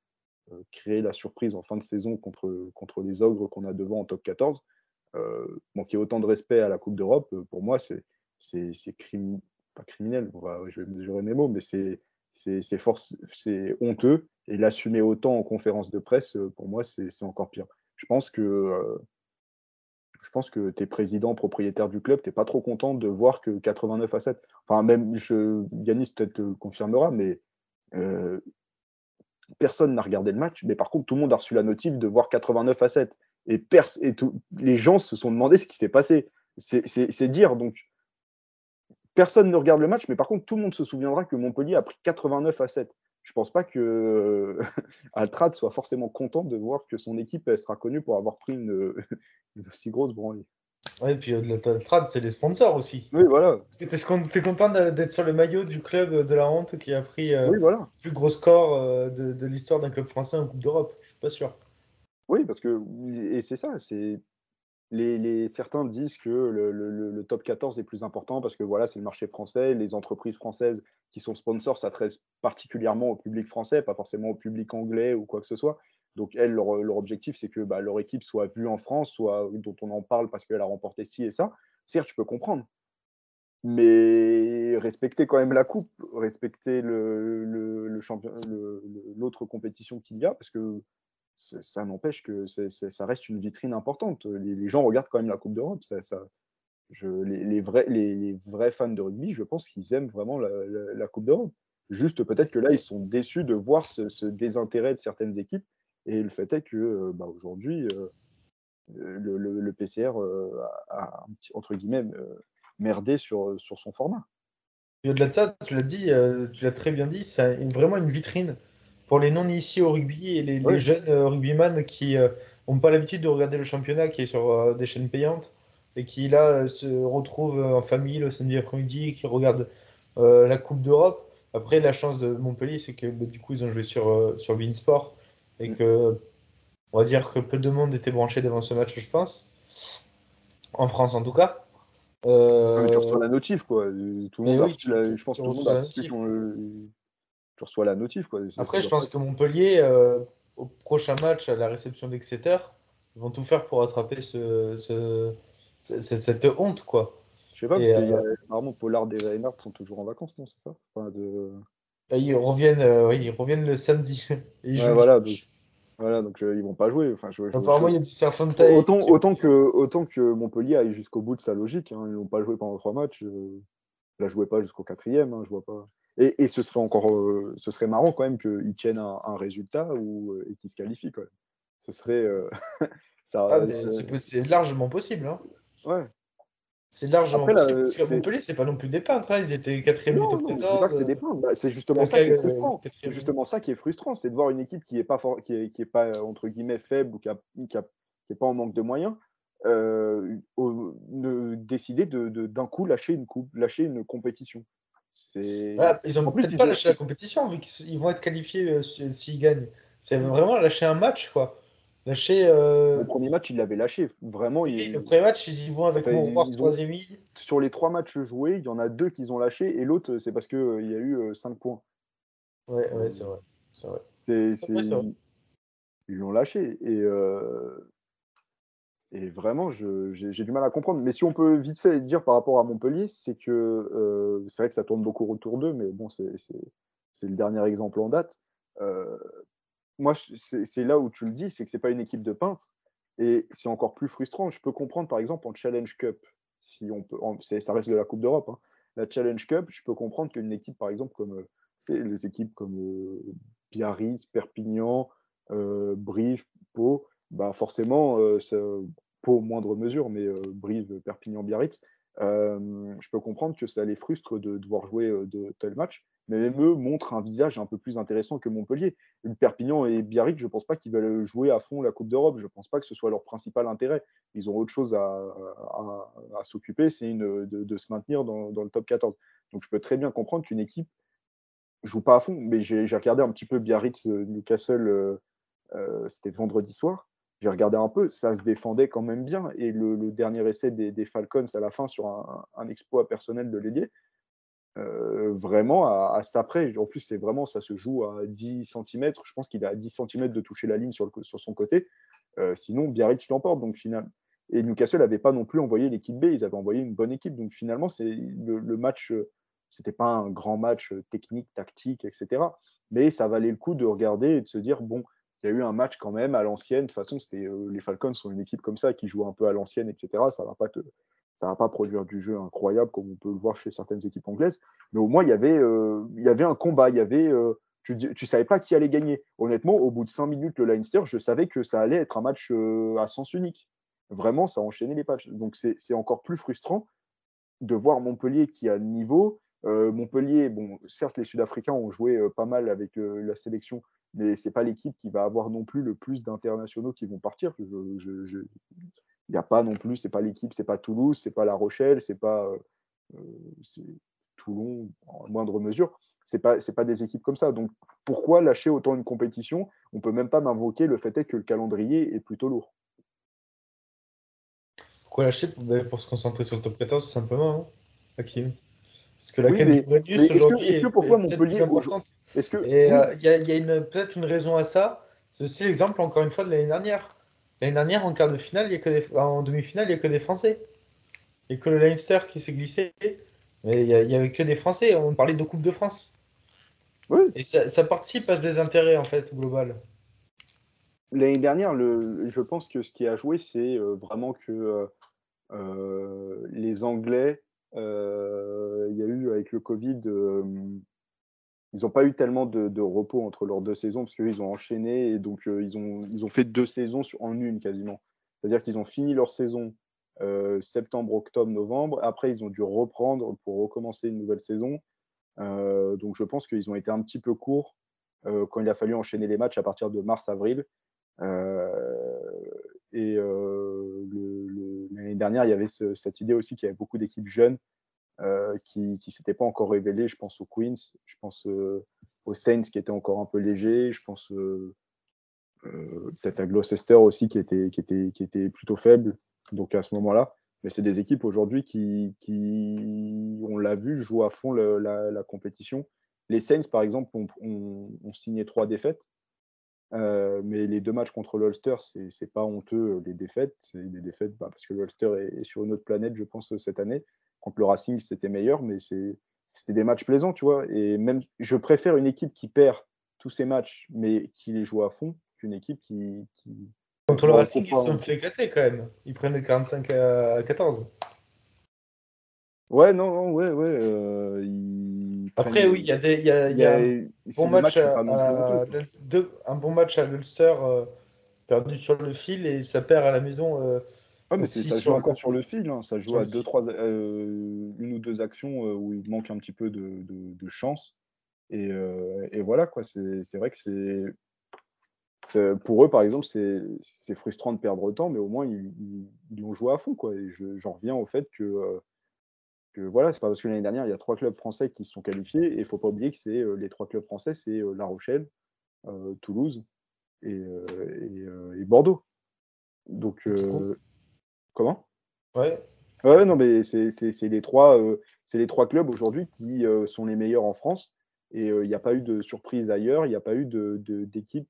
euh, créer la surprise en fin de saison contre, contre les ogres qu'on a devant en top 14. manquer autant de respect à la Coupe d'Europe, pour moi, c'est pas criminel, je vais mesurer mes mots, mais c'est c'est honteux. Et l'assumer autant en conférence de presse, pour moi, c'est encore pire. Je pense que je pense que tu es président, propriétaire du club, tu n'es pas trop content de voir que 89 à 7. Enfin, même je, Yanis peut-être le confirmera, mais euh, personne n'a regardé le match. Mais par contre, tout le monde a reçu la notif de voir 89 à 7. Et, et les gens se sont demandé ce qui s'est passé. C'est dire. Donc, personne ne regarde le match, mais par contre, tout le monde se souviendra que Montpellier a pris 89 à 7 je pense pas que (laughs) Altrad soit forcément content de voir que son équipe sera connue pour avoir pris une, (laughs) aussi grosse branlée. Oui, et puis au-delà d'Altrad, c'est les sponsors aussi. Oui, voilà. Tu es, content d'être sur le maillot du club de la honte qui a pris euh, le plus gros score euh, de, l'histoire d'un club français en Coupe d'Europe Je suis pas sûr. Oui, parce que, et c'est ça, c'est les, certains disent que le, top 14 est plus important parce que voilà, c'est le marché français, les entreprises françaises qui sont sponsors s'adressent particulièrement au public français, pas forcément au public anglais ou quoi que ce soit. Donc, elles, leur, objectif, c'est que bah, leur équipe soit vue en France, soit dont on en parle parce qu'elle a remporté ci et ça. Certes, je peux comprendre. mais respecter quand même la coupe, respecter le, le, l'autre compétition qu'il y a, parce que ça n'empêche que ça reste une vitrine importante. Les, gens regardent quand même la Coupe d'Europe. Les, vrais, fans de rugby, je pense qu'ils aiment vraiment la, Coupe d'Europe. Juste peut-être que là, ils sont déçus de voir ce, désintérêt de certaines équipes. Et le fait est que euh, bah, aujourd'hui, euh, le, PCR euh, a, entre guillemets merdé sur, sur son format. Et au-delà de ça, tu l'as dit, tu l'as très bien dit, c'est vraiment une vitrine pour les non-initiés au rugby et les, jeunes rugbyman qui n'ont pas l'habitude de regarder le championnat qui est sur des chaînes payantes et qui là se retrouvent en famille le samedi après-midi, qui regardent la Coupe d'Europe. Après, la chance de Montpellier, c'est que bah, du coup, ils ont joué sur, sur Beansport et que on va dire que peu de monde était branché devant ce match, je pense. En France, en tout cas. Euh... tu reçois la notif, quoi. Tout le monde, je pense que tout le monde a tu reçois la notif, quoi. Après, je pense que Montpellier, euh, au prochain match, à la réception d'Exeter, ils vont tout faire pour attraper ce, ce, cette honte, quoi. Je sais pas, parce que euh, apparemment Pollard et Reinhardt sont toujours en vacances, non C'est ça? De... Ils reviennent, euh, oui, ils reviennent le samedi. (laughs) voilà, donc, voilà, donc euh, ils vont pas jouer. Enfin, Apparemment, il y a du autant, autant, que, autant que Montpellier aille jusqu'au bout de sa logique. Hein, ils n'ont pas joué pendant trois matchs. Euh, là, je jouais pas jusqu'au quatrième. Hein, je vois pas. Et, et, ce serait encore, ce serait marrant quand même qu'ils tiennent un, un, résultat ou, et qu'ils se qualifient. Quoi. Ce serait. (laughs) ça, ah, c'est largement possible. Hein. Ouais. C'est largement Après, possible. parce qu'à Montpellier, c'est pas non plus des peintres. Hein. Ils étaient quatrième non, non, 14. c'est des peintres. Bah, c'est justement ça qui est frustrant. C'est justement ça qui est frustrant, c'est de voir une équipe qui n'est pas, qui est, qui est pas entre guillemets faible ou qui n'est qui qui pas en manque de moyens, euh, de décider d'un de, d'un coup lâcher une coupe, lâcher une compétition. Voilà, ils ont peut-être pas lâché la compétition vu qu'ils vont être qualifiés euh, s'ils gagnent. C'est vraiment lâcher un match, quoi. Euh, le premier match, ils l'avaient lâché. Vraiment. Le premier match, ils y vont avec mon troisième Sur les trois matchs joués, il y en a deux qu'ils ont lâché et l'autre, c'est parce qu'il euh, il y a eu 5 euh, points. Ouais, ouais c'est vrai. C'est vrai. Ils l'ont lâché. Et, et vraiment, j'ai du mal à comprendre. Mais si on peut vite fait dire par rapport à Montpellier, c'est que c'est vrai que ça tourne beaucoup autour d'eux, mais bon, c'est le dernier exemple en date moi, c'est là où tu le dis, c'est que c'est pas une équipe de peintres. Et c'est encore plus frustrant. Je peux comprendre, par exemple, en Challenge Cup, si on peut, ça reste de la Coupe d'Europe, hein. la Challenge Cup, je peux comprendre qu'une équipe, par exemple, comme euh, les équipes comme euh, Biarritz, Perpignan, euh, Brive, Pau, bah forcément, euh, Pau moindre mesure, mais Brive, Perpignan, Biarritz, je peux comprendre que ça les frustre de devoir jouer de tel match, mais ME montre un visage un peu plus intéressant que Montpellier. Perpignan et Biarritz, je ne pense pas qu'ils veulent jouer à fond la Coupe d'Europe. Je ne pense pas que ce soit leur principal intérêt. Ils ont autre chose à, s'occuper, c'est de, se maintenir dans, le top 14. Donc je peux très bien comprendre qu'une équipe joue pas à fond. Mais j'ai regardé un petit peu Biarritz Newcastle, c'était vendredi soir j'ai regardé un peu, ça se défendait quand même bien. Et le, dernier essai des, Falcons à la fin sur un, exploit personnel de l'ailier, euh, vraiment à, à près. En plus, c'est vraiment, ça se joue à 10 cm. Je pense qu'il est à 10 cm de toucher la ligne sur son côté. Euh, sinon, Biarritz l'emporte. Donc, final. Et Newcastle n'avait pas non plus envoyé l'équipe B, ils avaient envoyé une bonne équipe. Donc, finalement, c'est le, le, match, euh, c'était pas un grand match technique, tactique, etc. Mais ça valait le coup de regarder et de se dire, bon, il y a eu un match quand même à l'ancienne. De toute façon, euh, les Falcons sont une équipe comme ça qui joue un peu à l'ancienne, etc. Ça va va pas produire du jeu incroyable comme on peut le voir chez certaines équipes anglaises. Mais au moins, il y avait, euh, un combat. Il y avait, euh, tu, ne savais pas qui allait gagner. Honnêtement, au bout de cinq minutes, le Leinster, je savais que ça allait être un match à sens unique. Vraiment, ça enchaînait les matchs. Donc, c'est encore plus frustrant de voir Montpellier qui a le niveau. Montpellier, bon, certes, les Sud-Africains ont joué pas mal avec la sélection, mais c'est pas l'équipe qui va avoir non plus le plus d'internationaux qui vont partir. il n'y a pas non plus, c'est pas l'équipe, c'est pas Toulouse, c'est pas La Rochelle, c'est pas euh, euh, Toulon en moindre mesure. C'est pas pas des équipes comme ça. Donc pourquoi lâcher autant une compétition? On peut même pas m'invoquer le fait est que le calendrier est plutôt lourd. Pourquoi lâcher pour, se concentrer sur le top 14 tout simplement, hein, Hakim? Parce que la oui, qualité aujourd'hui est, pourquoi Montpellier importante. Est-ce que et euh, il y a, y a peut-être une raison à ça. C'est aussi l'exemple encore une fois de l'année dernière. L'année dernière, en quart de finale, il y a que des... en demi-finale, il n'y a que des Français. Et que le Leinster qui s'est glissé, Mais il n'y avait que des Français, on parlait de Coupe de France. Oui. Et ça, ça participe à ce désintérêt, en fait, global. L'année dernière, le, je pense que ce qui a joué, c'est euh, vraiment que euh, les Anglais, il y a eu avec le Covid, euh, ils n'ont pas eu tellement de, repos entre leurs deux saisons parce qu'ils ont enchaîné et donc euh, ils, ont, ils ont fait deux saisons en une quasiment. C'est-à-dire qu'ils ont fini leur saison euh, septembre, octobre, novembre. Après, ils ont dû reprendre pour recommencer une nouvelle saison. Euh, donc je pense qu'ils ont été un petit peu courts euh, quand il a fallu enchaîner les matchs à partir de mars-avril. Euh, et euh, le- l'année dernière, il y avait ce- cette idée aussi qu'il y avait beaucoup d'équipes jeunes euh, qui ne s'étaient pas encore révélées. Je pense aux Queens, je pense euh, aux Saints qui étaient encore un peu légers, je pense euh, peut-être à Gloucester aussi qui était, qui, était, qui était plutôt faible. Donc à ce moment-là, mais c'est des équipes aujourd'hui qui, qui, on l'a vu, jouent à fond la, la compétition. Les Saints, par exemple, ont- ont signé trois défaites. Euh, mais les deux matchs contre l'Ulster, c'est pas honteux, les défaites. C'est des défaites bah, parce que l'Ulster est, est sur une autre planète, je pense, cette année. Contre le Racing, c'était meilleur, mais c'était des matchs plaisants, tu vois. Et même, je préfère une équipe qui perd tous ses matchs, mais qui les joue à fond, qu'une équipe qui. qui... Contre le Racing, ils se sont fait éclater quand même. Ils prenaient 45 à 14. Ouais, non, non, ouais, ouais. euh, ils Après, prennent- oui, il y a, des, y a, y a bon match à, deux- un bon match à l'Ulster euh, perdu sur le fil et ça perd à la maison. euh, Ouais, mais c'est- aussi ça joue sur encore sur le fil, hein, Ça joue sur à deux, trois, euh, une ou deux actions euh, où il manque un petit peu de, de- de chance. Et, et voilà, quoi. C'est vrai que c'est. Pour eux, par exemple, c'est frustrant de perdre autant, mais au moins, ils, ils, ils ont joué à fond, quoi. Et je- j'en reviens au fait que, que voilà, c'est pas parce que l'année dernière, il y a trois clubs français qui se sont qualifiés, et il faut pas oublier que c'est euh, les trois clubs français, c'est euh, La Rochelle, euh, Toulouse et, euh, et, euh, et Bordeaux. Donc, euh, comment? Ouais. Ouais, non, mais c'est les trois, euh, c'est les trois clubs aujourd'hui qui euh, sont les meilleurs en France. Et euh, il n'y a pas eu de surprise ailleurs, il n'y a pas eu de, de- d'équipe.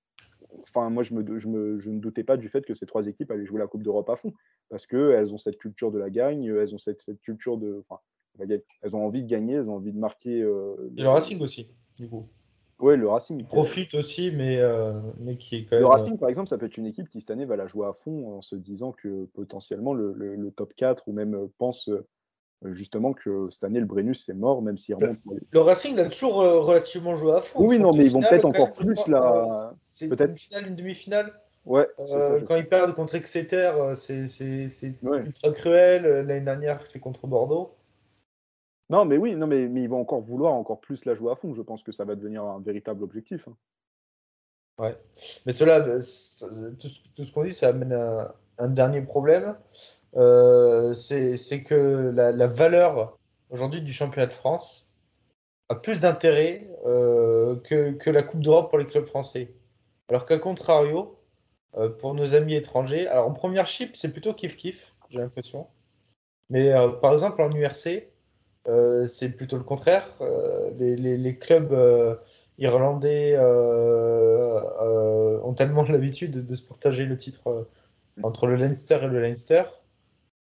Enfin, moi, je, me, je, me, je ne doutais pas du fait que ces trois équipes allaient jouer la Coupe d'Europe à fond. Parce qu'elles ont cette culture de la gagne, elles ont cette, cette culture de. Enfin. Elles ont envie de gagner, elles ont envie de marquer. euh, Et le Racing aussi, du coup. Ouais, le Racing. Profite aussi, mais, euh, mais qui est quand Le même. Racing, par exemple, ça peut être une équipe qui, cette année, va la jouer à fond en se disant que potentiellement le, le- le top 4 ou même euh, pense justement que cette année, le Brennus, c'est mort, même s'il remonte. Le Racing a toujours euh, relativement joué à fond. Oui, non, mais ils vont peut-être encore plus crois. Euh, C'est peut-être- une finale, une demi-finale. Ouais, ça, quand ils perdent contre Exeter, c'est Ouais. ultra cruel. L'année dernière, c'est contre Bordeaux. Non, mais oui, non, mais, mais ils vont encore vouloir encore plus la jouer à fond. Je pense que ça va devenir un véritable objectif. hein. Ouais. Mais cela, euh, ça- tout, ce- qu'on dit, ça amène à un dernier problème. Euh, c'est que la, valeur aujourd'hui du championnat de France a plus d'intérêt euh, que, que la Coupe d'Europe pour les clubs français. Alors qu'à contrario, euh, pour nos amis étrangers, alors en première chip, c'est plutôt kiff-kiff, j'ai l'impression. Mais euh, par exemple, en URC, euh, c'est plutôt le contraire. Euh, les, les- les clubs euh, irlandais euh, euh, ont tellement (laughs) l'habitude de, de se partager le titre euh, entre le Leinster et le Leinster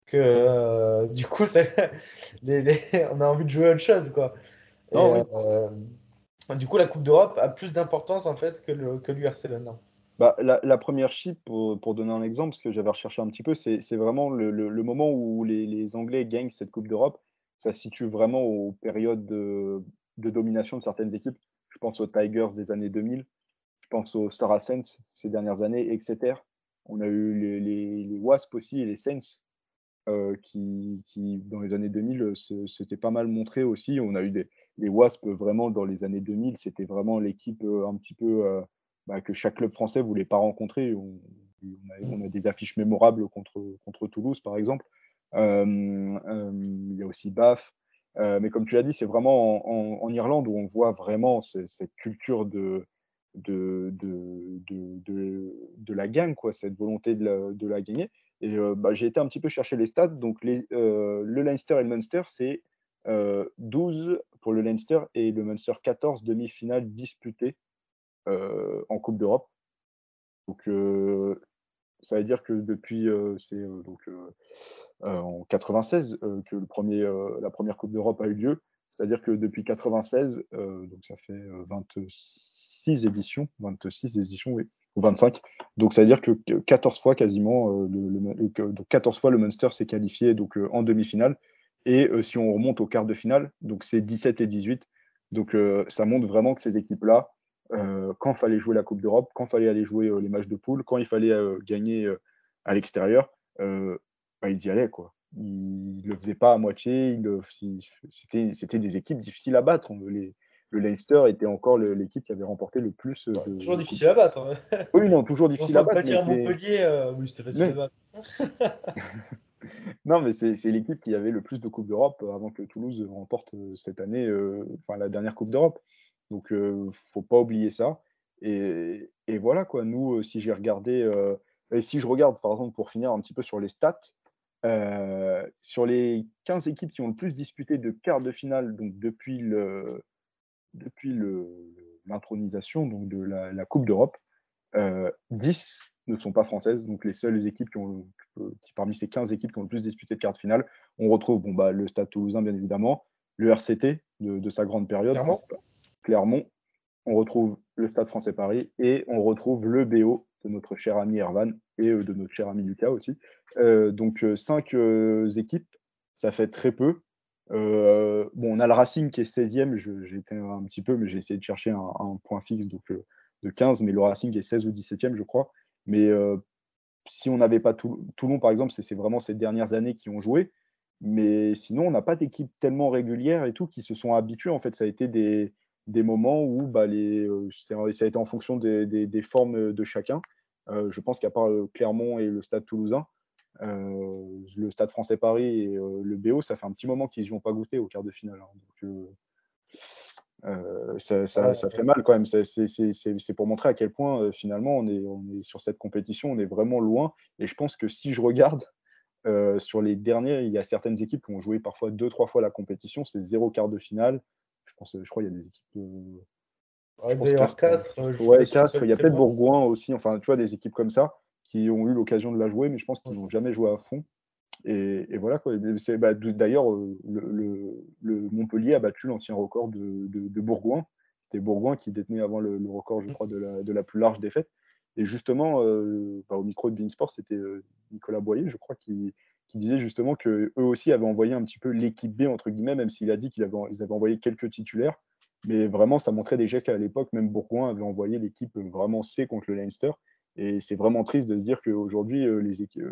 que euh, du coup, ça- (laughs) les- les- on a envie de jouer à autre chose, quoi. Et, oui. euh, du coup, la Coupe d'Europe a plus d'importance en fait que le que l'URC maintenant. Bah, la, la première chip, pour, pour donner un exemple, parce que j'avais recherché un petit peu, c'est c'est vraiment le, le- le moment où les, les Anglais gagnent cette Coupe d'Europe. Ça se situe vraiment aux périodes de, domination de certaines équipes. Je pense aux Tigers des années 2000, je pense aux Saracens ces dernières années, etc. On a eu les, Wasps aussi et les Saints euh, qui, dans les années 2000, se- s'étaient pas mal montrés aussi. On a eu les Wasps vraiment dans les années 2000, c'était vraiment l'équipe euh, un petit peu euh, bah, que chaque club français voulait pas rencontrer. On, on a, on a des affiches mémorables contre, contre Toulouse, par exemple. Euh, euh, il y a aussi BAF. Euh, mais comme tu l'as dit, c'est vraiment en, Irlande où on voit vraiment ce- cette culture de, de, de, de, de, la gagne, quoi, cette volonté de la, de la gagner. Et bah, j'ai été un petit peu chercher les stats. Donc, le Leinster et le Munster, c'est euh, 12 pour le Leinster et le Munster 14 demi-finales disputées en Coupe d'Europe. Ça veut dire que depuis, c'est donc en 96 que le premier, la première Coupe d'Europe a eu lieu. C'est-à-dire que depuis 96, donc ça fait 26 éditions, 26 éditions, oui, ou 25. Donc ça veut dire que 14 fois quasiment, le, 14 fois le Munster s'est qualifié donc en demi-finale. Et si on remonte au quart de finale, donc c'est 17 et 18. Donc ça montre vraiment que ces équipes-là, quand il fallait jouer la Coupe d'Europe, quand il fallait aller jouer les matchs de poule, quand il fallait gagner à l'extérieur, bah, ils y allaient. Quoi. Ils ne le faisaient pas à moitié. C'était des équipes difficiles à battre. Les, le Leinster était encore l'équipe qui avait remporté le plus. De, toujours difficile à battre. Hein. Oui, non, toujours difficile à battre. Mais Montpellier, oui, c'était facile à battre. (laughs) non, mais c'est l'équipe qui avait le plus de Coupe d'Europe avant que Toulouse remporte cette année, enfin la dernière Coupe d'Europe. Donc, ne faut pas oublier ça. Et, et, voilà, quoi. Nous, si j'ai regardé, et si je regarde, par exemple, pour finir un petit peu sur les stats, sur les 15 équipes qui ont le plus disputé de quart de finale, donc depuis le, depuis l'intronisation donc de la, Coupe d'Europe, 10 ne sont pas françaises. Donc les seules équipes qui ont, parmi ces 15 équipes qui ont le plus disputé de quart de finale, on retrouve bon, bah, le Stade toulousain, bien évidemment, le RCT de, sa grande période. On retrouve le Stade français Paris et on retrouve le BO de notre cher ami Ervan et euh, de notre cher ami Lucas aussi. Euh, donc euh, cinq équipes, ça fait très peu. bon, on a le Racing qui est 16e, j'ai été un petit peu, mais j'ai essayé de chercher un, point fixe de 15, mais le Racing est 16 ou 17e, je crois. Mais si on n'avait pas Toulon, par exemple, c'est vraiment ces dernières années qui ont joué. Mais sinon, on n'a pas d'équipe tellement régulière et tout qui se sont habitués. En fait, ça a été des, des moments où bah, les, ça a été en fonction des, des, formes de chacun. je pense qu'à part Clermont et le Stade toulousain, le Stade français Paris et le BO, ça fait un petit moment qu'ils n'y ont pas goûté au quart de finale. Hein. Donc, euh, ça, ça, ça, fait mal quand même. C'est pour montrer à quel point finalement on est, on est, sur cette compétition, on est vraiment loin. Et je pense que si je regarde euh, sur les derniers, il y a certaines équipes qui ont joué parfois deux, trois fois la compétition. C'est zéro quart de finale. Je pense, je crois qu'il y a des équipes. Euh, ouais, Castres. Ouais, Castres. Il y a peut-être Bourgoin aussi. Enfin, tu vois, des équipes comme ça qui ont eu l'occasion de la jouer, mais je pense qu'ils n'ont jamais joué à fond. Et, voilà quoi. Bah, D'ailleurs, euh, le, Montpellier a battu l'ancien record de, de, Bourgoin. C'était Bourgoin qui détenait avant le, record, je crois, de la, de la, plus large défaite. Et justement, euh, bah, au micro de Beansport, c'était euh, Nicolas Boyer, je crois, qui, qui disait justement qu'eux aussi avaient envoyé un petit peu l'équipe B, entre guillemets, même s'il a dit qu'ils avaient, avaient envoyé quelques titulaires. Mais vraiment, ça montrait déjà qu'à l'époque, même Bourgoin avait envoyé l'équipe vraiment C contre le Leinster. Et c'est vraiment triste de se dire qu'aujourd'hui, les, équipes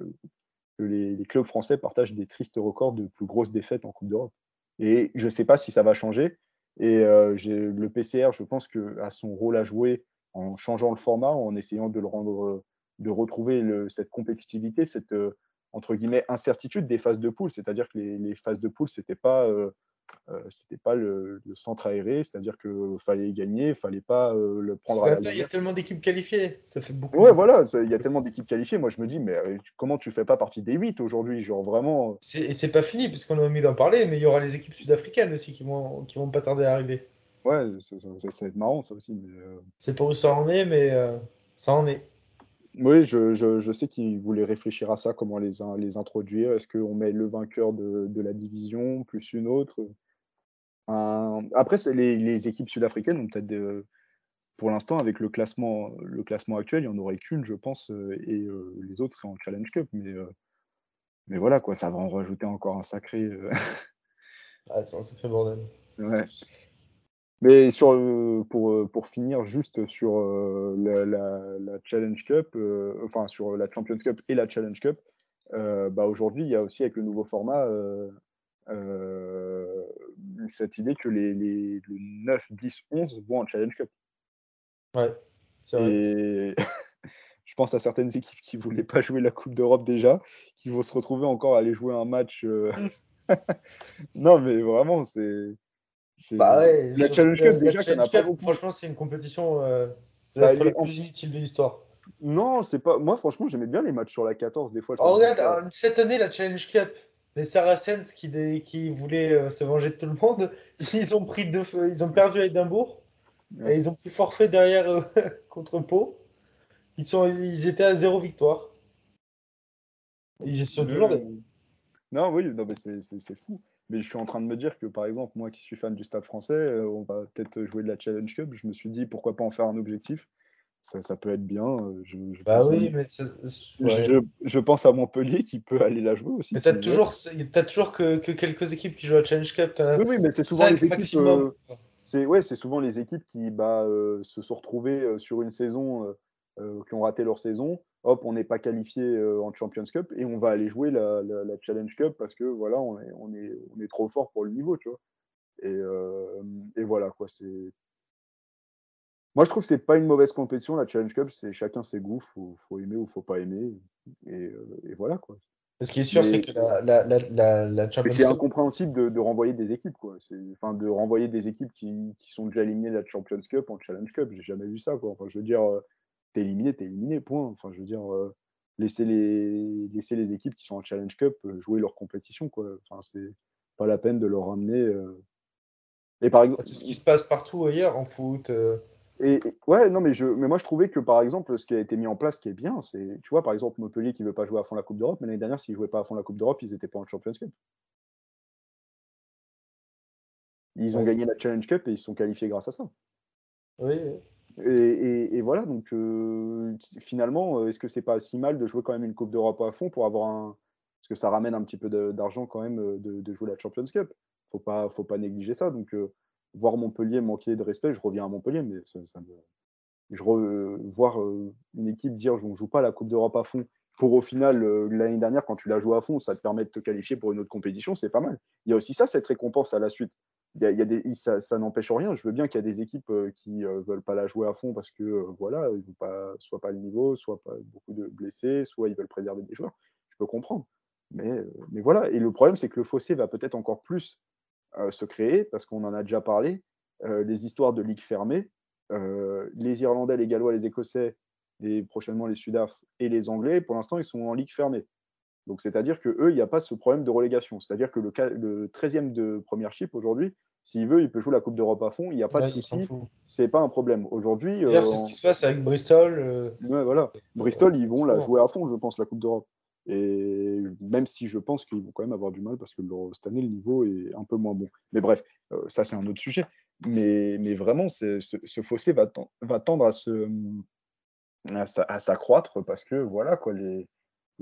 que les, clubs français partagent des tristes records de plus grosses défaites en Coupe d'Europe. Et je ne sais pas si ça va changer. Et euh, le PCR, je pense que a son rôle à jouer en changeant le format, en essayant de le rendre, de retrouver cette compétitivité, cette euh, entre guillemets incertitude des phases de poule. C'est-à-dire que les, phases de poule, c'était pas euh, euh, c'était pas le, centre aéré, c'est-à-dire qu'il fallait gagner, il fallait pas euh, le prendre à la Il y a tellement d'équipes qualifiées, ça fait beaucoup. Ouais, voilà, il y a tellement d'équipes qualifiées. Moi, je me dis, mais euh, comment tu fais pas partie des 8 aujourd'hui Genre vraiment. Et c'est pas fini, parce qu'on a envie d'en parler, mais il y aura les équipes sud-africaines aussi qui vont, qui vont pas tarder à arriver. Ouais, ça, va être marrant, ça aussi. C'est pas où ça en est, mais ça en est. Oui, je, je, je sais qu'ils voulaient réfléchir à ça, comment les, les introduire. Est-ce qu'on met le vainqueur de, de, la division plus une autre? Après, les, les, équipes sud-africaines ont peut-être pour l'instant, avec le classement, le classement actuel, il n'y en aurait qu'une, je pense, et les autres seraient en Challenge Cup. Mais, mais voilà, quoi, ça va en rajouter encore un sacré. ah, c'est un sacré bordel. Ouais. Mais sur, pour, pour finir juste sur la, la, Challenge Cup, enfin sur la Champions Cup et la Challenge Cup, bah aujourd'hui, il y a aussi avec le nouveau format euh, cette idée que les, les, 9, 10, 11 vont en Challenge Cup. Ouais, c'est vrai. Et (laughs) je pense à certaines équipes qui ne voulaient pas jouer la Coupe d'Europe déjà, qui vont se retrouver encore à aller jouer un match. Euh, (laughs) non, mais vraiment, c'est. Bah ouais, la Challenge Cup, déjà, franchement, c'est une compétition. Euh, c'est bah, la plus inutile de l'histoire. Non, c'est pas. Moi, franchement, j'aimais bien les matchs sur la 14 des fois. Oh, regarde, cette année, la Challenge Cup, les Saracens qui, qui voulaient euh, se venger de tout le monde, (laughs) ils ont, pris deux, ils ont perdu à Édimbourg et ils ont pris forfait derrière (laughs) contre Pau. Ils, sont, ils étaient à zéro victoire. Ils y sont toujours. Non, oui, non, mais c'est fou. Mais je suis en train de me dire que, par exemple, moi qui suis fan du Stade français, euh, on va peut-être jouer de la Challenge Cup. Je me suis dit, pourquoi pas en faire un objectif? Ça, ça peut être bien. Euh, je, bah oui, mais je, je, pense à Montpellier qui peut aller la jouer aussi. Mais t'as toujours, as toujours que, que, quelques équipes qui jouent à Challenge Cup. Oui, oui, mais c'est souvent les équipes. Euh, c'est ouais, c'est souvent les équipes qui bah, se sont retrouvées sur une saison, qui ont raté leur saison hop, on n'est pas qualifié euh, en Champions Cup et on va aller jouer la, Challenge Cup parce que voilà, on est, on est, on est trop fort pour le niveau, tu vois. Et, euh, et voilà, quoi. C'est. Moi, je trouve que c'est pas une mauvaise compétition, la Challenge Cup. C'est chacun ses goûts, faut, faut aimer ou faut pas aimer. Et, euh, et voilà, quoi. Ce qui est sûr, c'est que la, la, la, Champions C'est incompréhensible de, de, renvoyer des équipes, quoi. Enfin, de renvoyer des équipes qui, qui, sont déjà éliminées de la Champions Cup en Challenge Cup. J'ai jamais vu ça, quoi. Enfin, je veux dire, t'es éliminé, t'es éliminé, point. Enfin, je veux dire, euh, laisser, les, laisser les équipes qui sont en Challenge Cup euh, jouer leur compétition, quoi. Enfin, c'est pas la peine de leur ramener. Euh. Et par exemple, c'est ce qui se passe partout ailleurs en foot. Et, ouais, non, mais, je, mais moi je trouvais que par exemple, ce qui a été mis en place, qui est bien, c'est, tu vois, par exemple, Montpellier qui veut pas jouer à fond la Coupe d'Europe, mais l'année dernière, s'ils jouaient pas à fond la Coupe d'Europe, ils étaient pas en Champions Cup. Ils ont gagné la Challenge Cup et ils se sont qualifiés grâce à ça. Oui. Et, voilà, donc euh, finalement, euh, est-ce que c'est pas si mal de jouer quand même une Coupe d'Europe à fond pour avoir un. Parce que ça ramène un petit peu d'argent quand même euh, de, jouer la Champions Cup. Faut pas, faut pas négliger ça. Donc, voir Montpellier manquer de respect, je reviens à Montpellier, mais ça, je voir une équipe dire on joue pas la Coupe d'Europe à fond pour au final, l'année dernière, quand tu la joues à fond, ça te permet de te qualifier pour une autre compétition, c'est pas mal. Il y a aussi ça, cette récompense à la suite y a, des, ça, n'empêche rien. Je veux bien qu'il y a des équipes euh, qui ne euh, veulent pas la jouer à fond parce que euh, voilà, ils n'ont pas, soit pas le niveau, soit pas beaucoup de blessés, soit ils veulent préserver des joueurs. Je peux comprendre. Mais, mais voilà. Et le problème, c'est que le fossé va peut-être encore plus se créer parce qu'on en a déjà parlé. les histoires de ligue fermée, les Irlandais, les Gallois, les Écossais, et prochainement les Sudaf et les Anglais, pour l'instant, ils sont en ligue fermée. Donc, c'est-à-dire qu'eux, il n'y a pas ce problème de relégation. C'est-à-dire que le, le 13e de première chip aujourd'hui, s'il veut, il peut jouer la Coupe d'Europe à fond. Il n'y a pas de souci. C'est pas un problème. Aujourd'hui. Euh, c'est ce qui se passe avec Bristol. Euh, voilà. Bristol, ils vont la jouer à fond, je pense, la Coupe d'Europe. Et même si je pense qu'ils vont quand même avoir du mal parce que cette année, le niveau est un peu moins bon. Mais bref, euh, ça, c'est un autre sujet. Mais, mais vraiment, ce, ce, fossé va, va tendre à, se, à, s'accroître parce que, voilà, quoi, les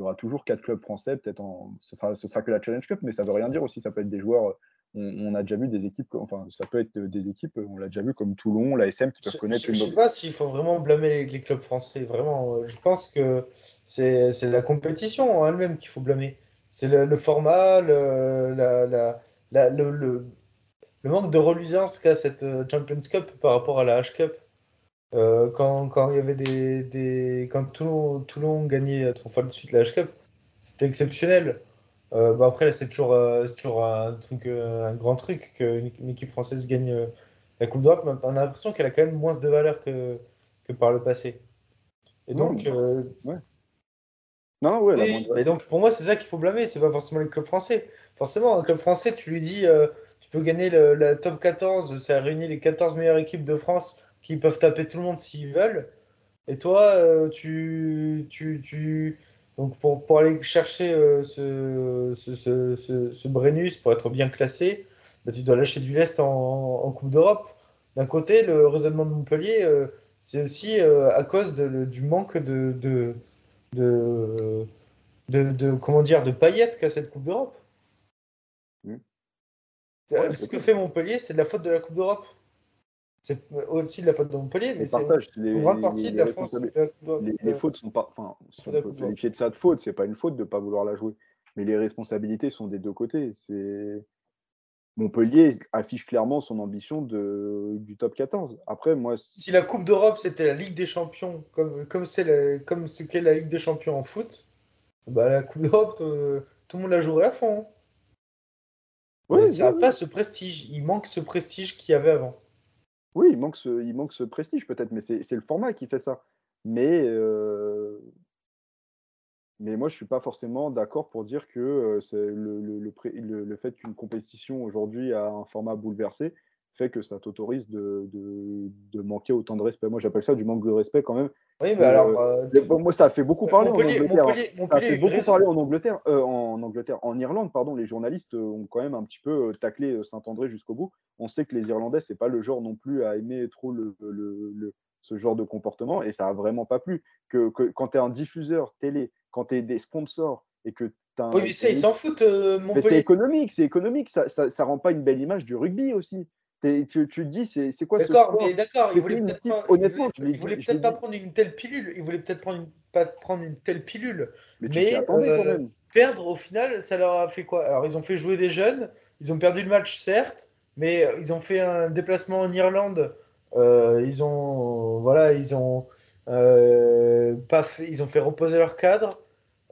il y aura toujours quatre clubs français, peut-être en... ce sera, ce sera que la Challenge Cup, mais ça veut rien dire aussi. Ça peut être des joueurs. On, a déjà vu des équipes, enfin, ça peut être des équipes, on l'a déjà vu comme Toulon, l'ASM, qui peuvent connaître. Je ne sais pas s'il faut vraiment blâmer les, clubs français. Vraiment, je pense que c'est la compétition en elle-même qu'il faut blâmer. C'est le, format, le, la, le, le, manque de reluisance qu'a cette euh, Champions Cup par rapport à la H Cup. Euh, quand, quand, il y avait des, des quand Toulon, Toulon gagnait trois fois de suite la H-Cup, c'était exceptionnel. Euh, bah après, là, c'est toujours, euh, toujours un, truc, un grand truc qu'une équipe française gagne la Coupe d'Europe. On a l'impression qu'elle a quand même moins de valeur que, que par le passé. Et donc. ouais. Non, ouais, et donc, pour moi, c'est ça qu'il faut blâmer. C'est pas forcément les clubs français. Forcément, un club français, tu lui dis, tu peux gagner le, la top 14, ça réunit les 14 meilleures équipes de France qui peuvent taper tout le monde s'ils veulent. Et toi, euh, tu, tu, tu, donc pour, pour aller chercher euh, ce, ce, ce, ce, Brennus, pour être bien classé, bah, tu dois lâcher du lest en, en Coupe d'Europe. D'un côté, le raisonnement de Montpellier, euh, c'est aussi à cause de, du manque de, de, de, de, comment dire, de paillettes qu'a cette Coupe d'Europe. Mmh. Ce que fait Montpellier, c'est de la faute de la Coupe d'Europe. C'est aussi de la faute de Montpellier, mais c'est une grande partie de la France. Les, fautes sont pas. Enfin, si on peut qualifier de ça de faute, c'est pas une faute de ne pas vouloir la jouer. Mais les responsabilités sont des deux côtés. C'est. Montpellier affiche clairement son ambition de, du top 14. Après, moi. Si la Coupe d'Europe c'était la Ligue des Champions, comme comme c'est comme ce qu'est la Ligue des Champions en foot, bah la Coupe d'Europe, euh, tout le monde la jouerait à fond. Hein. Ça n'a pas ce prestige. Il manque ce prestige qu'il y avait avant. Oui, il manque ce, il manque ce prestige peut-être, mais c'est le format qui fait ça. Mais, euh, mais moi, je ne suis pas forcément d'accord pour dire que euh, le, le, le, le, fait qu'une compétition aujourd'hui a un format bouleversé, fait que ça t'autorise de, de, de, manquer autant de respect. Moi, j'appelle ça du manque de respect quand même. Oui, mais alors. Euh, moi, ça a fait beaucoup parler en Angleterre. ça a fait beaucoup parler en Angleterre, en Angleterre, en Irlande, pardon. Les journalistes ont quand même un petit peu taclé Saint-André jusqu'au bout. On sait que les Irlandais, c'est pas le genre non plus à aimer trop le, le, ce genre de comportement et ça a vraiment pas plu. Que, que quand tu es un diffuseur télé, quand tu es des sponsors et que tu Oui, mais ça, ils s'en foutent, mon C'est économique, c'est économique. Ça, ça, ça, rend pas une belle image du rugby aussi. Tu, tu, te dis, c'est quoi ce D'accord, mais d'accord, il voulait peut-être pas, honnêtement, il voulait, peut-être pas prendre une telle pilule. Il voulait peut-être prendre une, pas prendre une telle pilule. Mais, mais euh, perdre, au final, ça leur a fait quoi? Alors, ils ont fait jouer des jeunes. Ils ont perdu le match, certes, mais ils ont fait un déplacement en Irlande. Euh, ils ont, voilà, ils ont euh, pas fait, ils ont fait reposer leur cadre.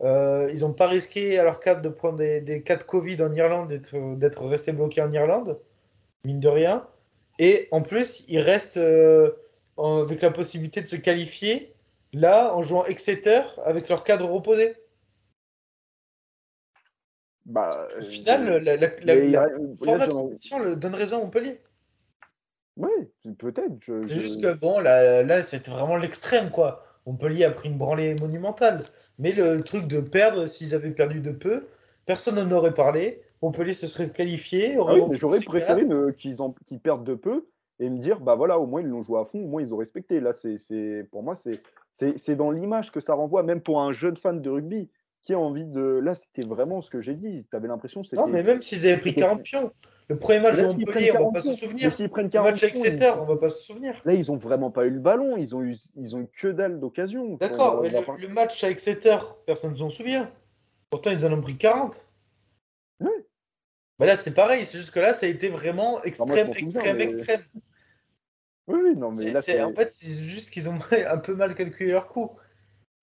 Euh, ils n'ont pas risqué à leur cadre de prendre des, des cas de Covid en Irlande, d'être restés bloqués en Irlande mine de rien. Et en plus, ils restent euh, avec la possibilité de se qualifier là en jouant Exeter avec leur cadre reposé. Bah, Au final, la, la, la, format de compétition le donne raison à Montpellier. Oui, peut-être. C'est juste que bon, là, là c'était vraiment l'extrême, quoi. Montpellier a pris une branlée monumentale. Mais le truc de perdre, s'ils avaient perdu de peu, personne n'en aurait parlé. Montpellier se serait qualifié. Ah oui, j'aurais préféré qu'ils perdent de peu et me dire, bah voilà, au moins ils l'ont joué à fond, au moins ils ont respecté. Là, c'est pour moi, c'est dans l'image que ça renvoie, même pour un jeune fan de rugby qui a envie de. Là, c'était vraiment ce que j'ai dit. Tu avais l'impression Non, mais même s'ils avaient pris 40 pions, le premier match de Montpellier, on va pas se souvenir. S'ils prennent 40 le match Exeter, on va pas se souvenir. Là, ils ont vraiment pas eu le ballon, ils ont eu, ils ont eu que dalle d'occasion. D'accord, mais le, match à Exeter, personne ne s'en souvient. Pourtant, ils en ont pris 40. Bah là, c'est pareil, c'est juste que là, ça a été vraiment extrême, extrême, extrême. Oui, oui, non, mais là, c'est. En fait, c'est juste qu'ils ont (laughs) un peu mal calculé leur coup.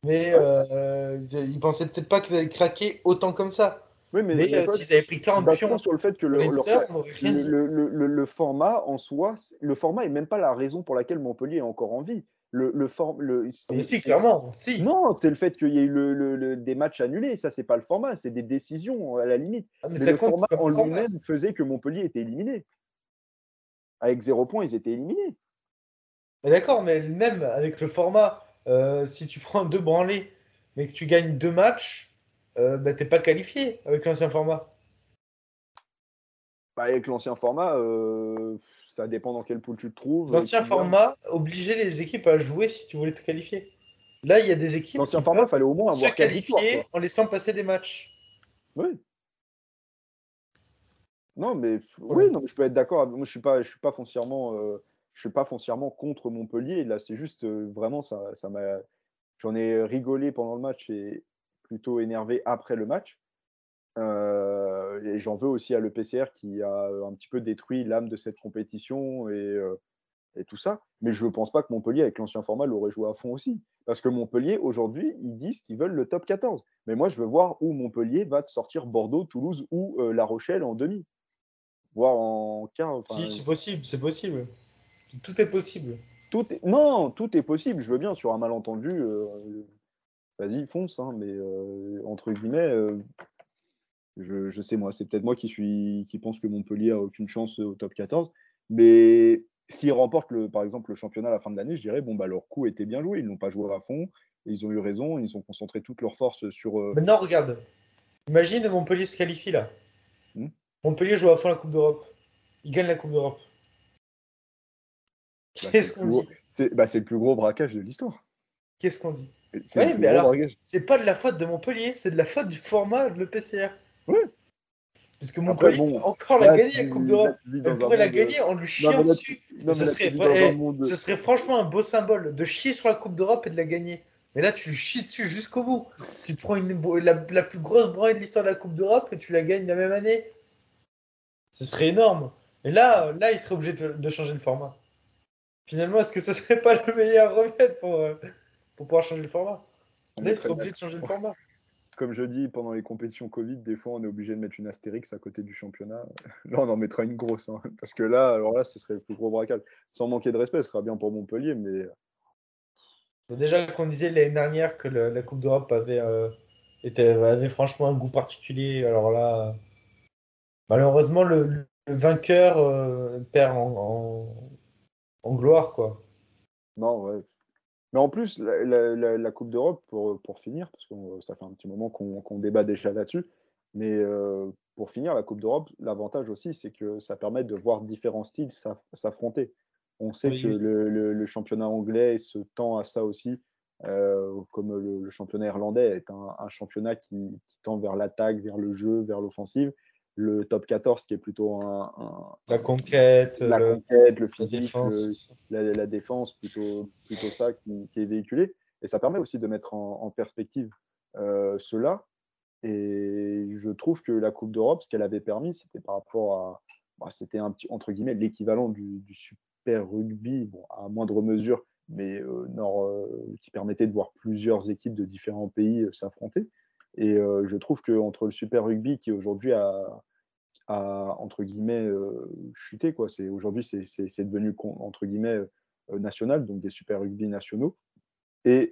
Mais euh, ils pensaient peut-être pas qu'ils allaient craquer autant comme ça. Oui, mais, mais euh, s'ils avaient pris 40 pions sur le fait que le, le, le, le, format en soi, le format est même pas la raison pour laquelle Montpellier est encore en vie le, le, form, le mais si, clairement. Si. Non, c'est le fait qu'il y ait eu le, des matchs annulés. Ça, c'est pas le format, c'est des décisions à la limite. Ah, mais, le format en lui-même faisait que Montpellier était éliminé. Avec zéro point, ils étaient éliminés. D'accord, mais même avec le format, euh, si tu prends deux branlés, mais que tu gagnes deux matchs, euh, bah, t'es pas qualifié avec l'ancien format. Bah, avec l'ancien format, euh, ça dépend dans quel pool tu te trouves. L'ancien format obligeait les équipes à jouer si tu voulais te qualifier. Là, il y a des équipes L'ancien format, fallait au moins avoir se qualifier en laissant passer des matchs. Oui. Non, mais oui, non, je peux être d'accord. Moi, je suis pas, je suis pas foncièrement, euh, je suis pas foncièrement contre Montpellier. Là, c'est juste euh, vraiment ça, ça m'a. J'en ai rigolé pendant le match et plutôt énervé après le match. Euh, et j'en veux aussi à l'EPCR qui a un petit peu détruit l'âme de cette compétition et, euh, et, tout ça. Mais je ne pense pas que Montpellier, avec l'ancien format, l'aurait joué à fond aussi. Parce que Montpellier, aujourd'hui, ils disent qu'ils veulent le top 14. Mais moi, je veux voir où Montpellier va sortir Bordeaux, Toulouse ou euh, La Rochelle en demi. Voire en quart. Si, c'est possible, c'est possible. Tout est possible. Tout est... Non, tout est possible. Je veux bien, sur un malentendu, vas-y, fonce. Hein, mais entre guillemets je, sais moi, c'est peut-être moi qui suis qui pense que Montpellier a aucune chance au top 14. Mais s'ils remportent le, par exemple le championnat à la fin de l'année, je dirais bon bah leur coup était bien joué. Ils n'ont pas joué à fond. ils ont eu raison. Ils ont concentré toutes leurs forces sur. Euh, Maintenant regarde. Imagine Montpellier se qualifie là. Hmm. Montpellier joue à fond la Coupe d'Europe. Il gagne la Coupe d'Europe. Bah, Qu'est-ce qu'on dit? bah, C'est le plus gros braquage de l'histoire. Qu'est-ce qu'on dit? C'est pas de la faute de Montpellier, c'est de la faute du format de l'EPCR. Parce que Montpellier bon, encore la gagner, la Coupe d'Europe. Elle pourrait la gagner en lui chiant dessus. ce, serait, franchement un beau symbole de chier sur la Coupe d'Europe et de la gagner. Mais là, tu chies dessus jusqu'au bout. Tu prends une, la, la plus grosse branlée de l'histoire de la Coupe d'Europe et tu la gagnes la même année. Ce serait énorme. Et là, là, il serait obligé de, changer le format. Finalement, est-ce que ce serait pas le meilleur remède pour, euh, pour pouvoir changer le format? Là, il serait obligé de changer le format comme je dis, pendant les compétitions Covid, des fois, on est obligé de mettre une astérix à côté du championnat. (laughs) Là, on en mettra une grosse. Hein, parce que là, alors là, ce serait le plus gros braquage. Sans manquer de respect, ce sera bien pour Montpellier, mais. Déjà qu'on disait l'année dernière que la Coupe d'Europe avait, euh, avait franchement un goût particulier. Alors là, malheureusement, le, le vainqueur euh, perd en, en, gloire, quoi. Non, ouais. Mais en plus, la, Coupe d'Europe, pour, pour, finir, parce que ça fait un petit moment qu'on débat déjà là-dessus, mais euh, pour finir, la Coupe d'Europe, l'avantage aussi, c'est que ça permet de voir différents styles s'affronter. On sait que Le, le, championnat anglais se tend à ça aussi, euh, comme le, championnat irlandais est un, un championnat qui, qui, tend vers l'attaque, vers le jeu, vers l'offensive le top 14 qui est plutôt un, la conquête, la le, conquête, le physique, la défense, plutôt, plutôt ça qui, est véhiculé. Et ça permet aussi de mettre en, perspective euh, cela. Et je trouve que la Coupe d'Europe, ce qu'elle avait permis, c'était par rapport à. Bah, c'était un petit, entre guillemets, l'équivalent du, super rugby, bon, à moindre mesure, mais euh, nord, euh, qui permettait de voir plusieurs équipes de différents pays s'affronter. Et euh, je trouve qu'entre le Super Rugby, qui aujourd'hui a, entre guillemets, euh, chuté, quoi. C'est, aujourd'hui, c'est, devenu, entre guillemets, euh, national, donc des Super Rugby nationaux. Et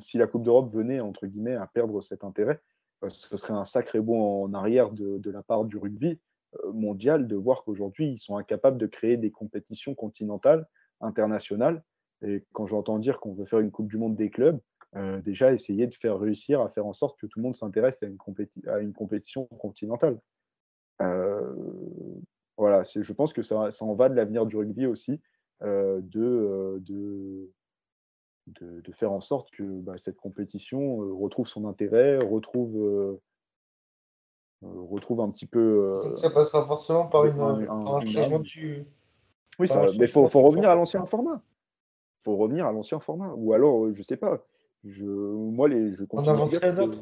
si la Coupe d'Europe venait, entre guillemets, à perdre cet intérêt, ce serait un sacré bond en arrière de la part du rugby mondial de voir qu'aujourd'hui, ils sont incapables de créer des compétitions continentales, internationales. Et quand j'entends dire qu'on veut faire une Coupe du Monde des clubs, euh, déjà essayer de faire réussir à faire en sorte que tout le monde s'intéresse à, une à une compétition continentale. Euh, voilà, je pense que ça, ça, en va de l'avenir du rugby aussi, euh, de, de, de, faire en sorte que bah, cette compétition retrouve son intérêt, retrouve, retrouve un petit peu. ça passera forcément par, une, un, changement de. Oui, ça, mais il faut, faut revenir à l'ancien format. Il faut revenir à l'ancien format. Ou alors, je sais pas, je, moi, les, je continue On à un autre.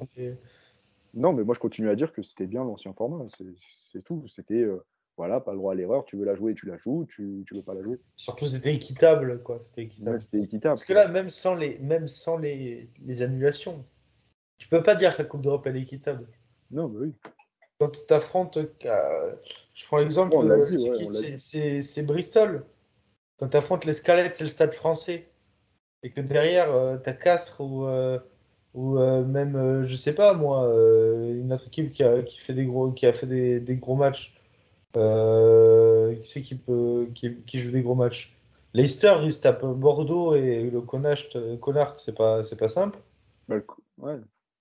Non, mais moi, je continue à dire que c'était bien l'ancien format. C'est tout. C'était, euh, voilà, pas le droit à l'erreur. Tu veux la jouer, tu la joues. Tu veux pas la jouer. Surtout, c'était équitable, quoi. C'était équitable. équitable. Parce que là, même sans les, même sans les, les annulations, tu peux pas dire que la Coupe d'Europe, elle est équitable. Non, mais oui. Quand tu t'affrontes, euh, je prends l'exemple, c'est Bristol. Quand tu affrontes les Scalettes, c'est le stade français et que derrière, euh, tu as Castres ou, euh, ou euh, même, je sais pas moi, une autre équipe qui a, qui fait des gros, qui a fait des, des gros matchs. qui c'est qui, peut, qui, qui, joue des gros matchs? Leicester, ils se tapent Bordeaux et le Connacht, Connacht c'est pas, c'est pas simple. Bah, ouais.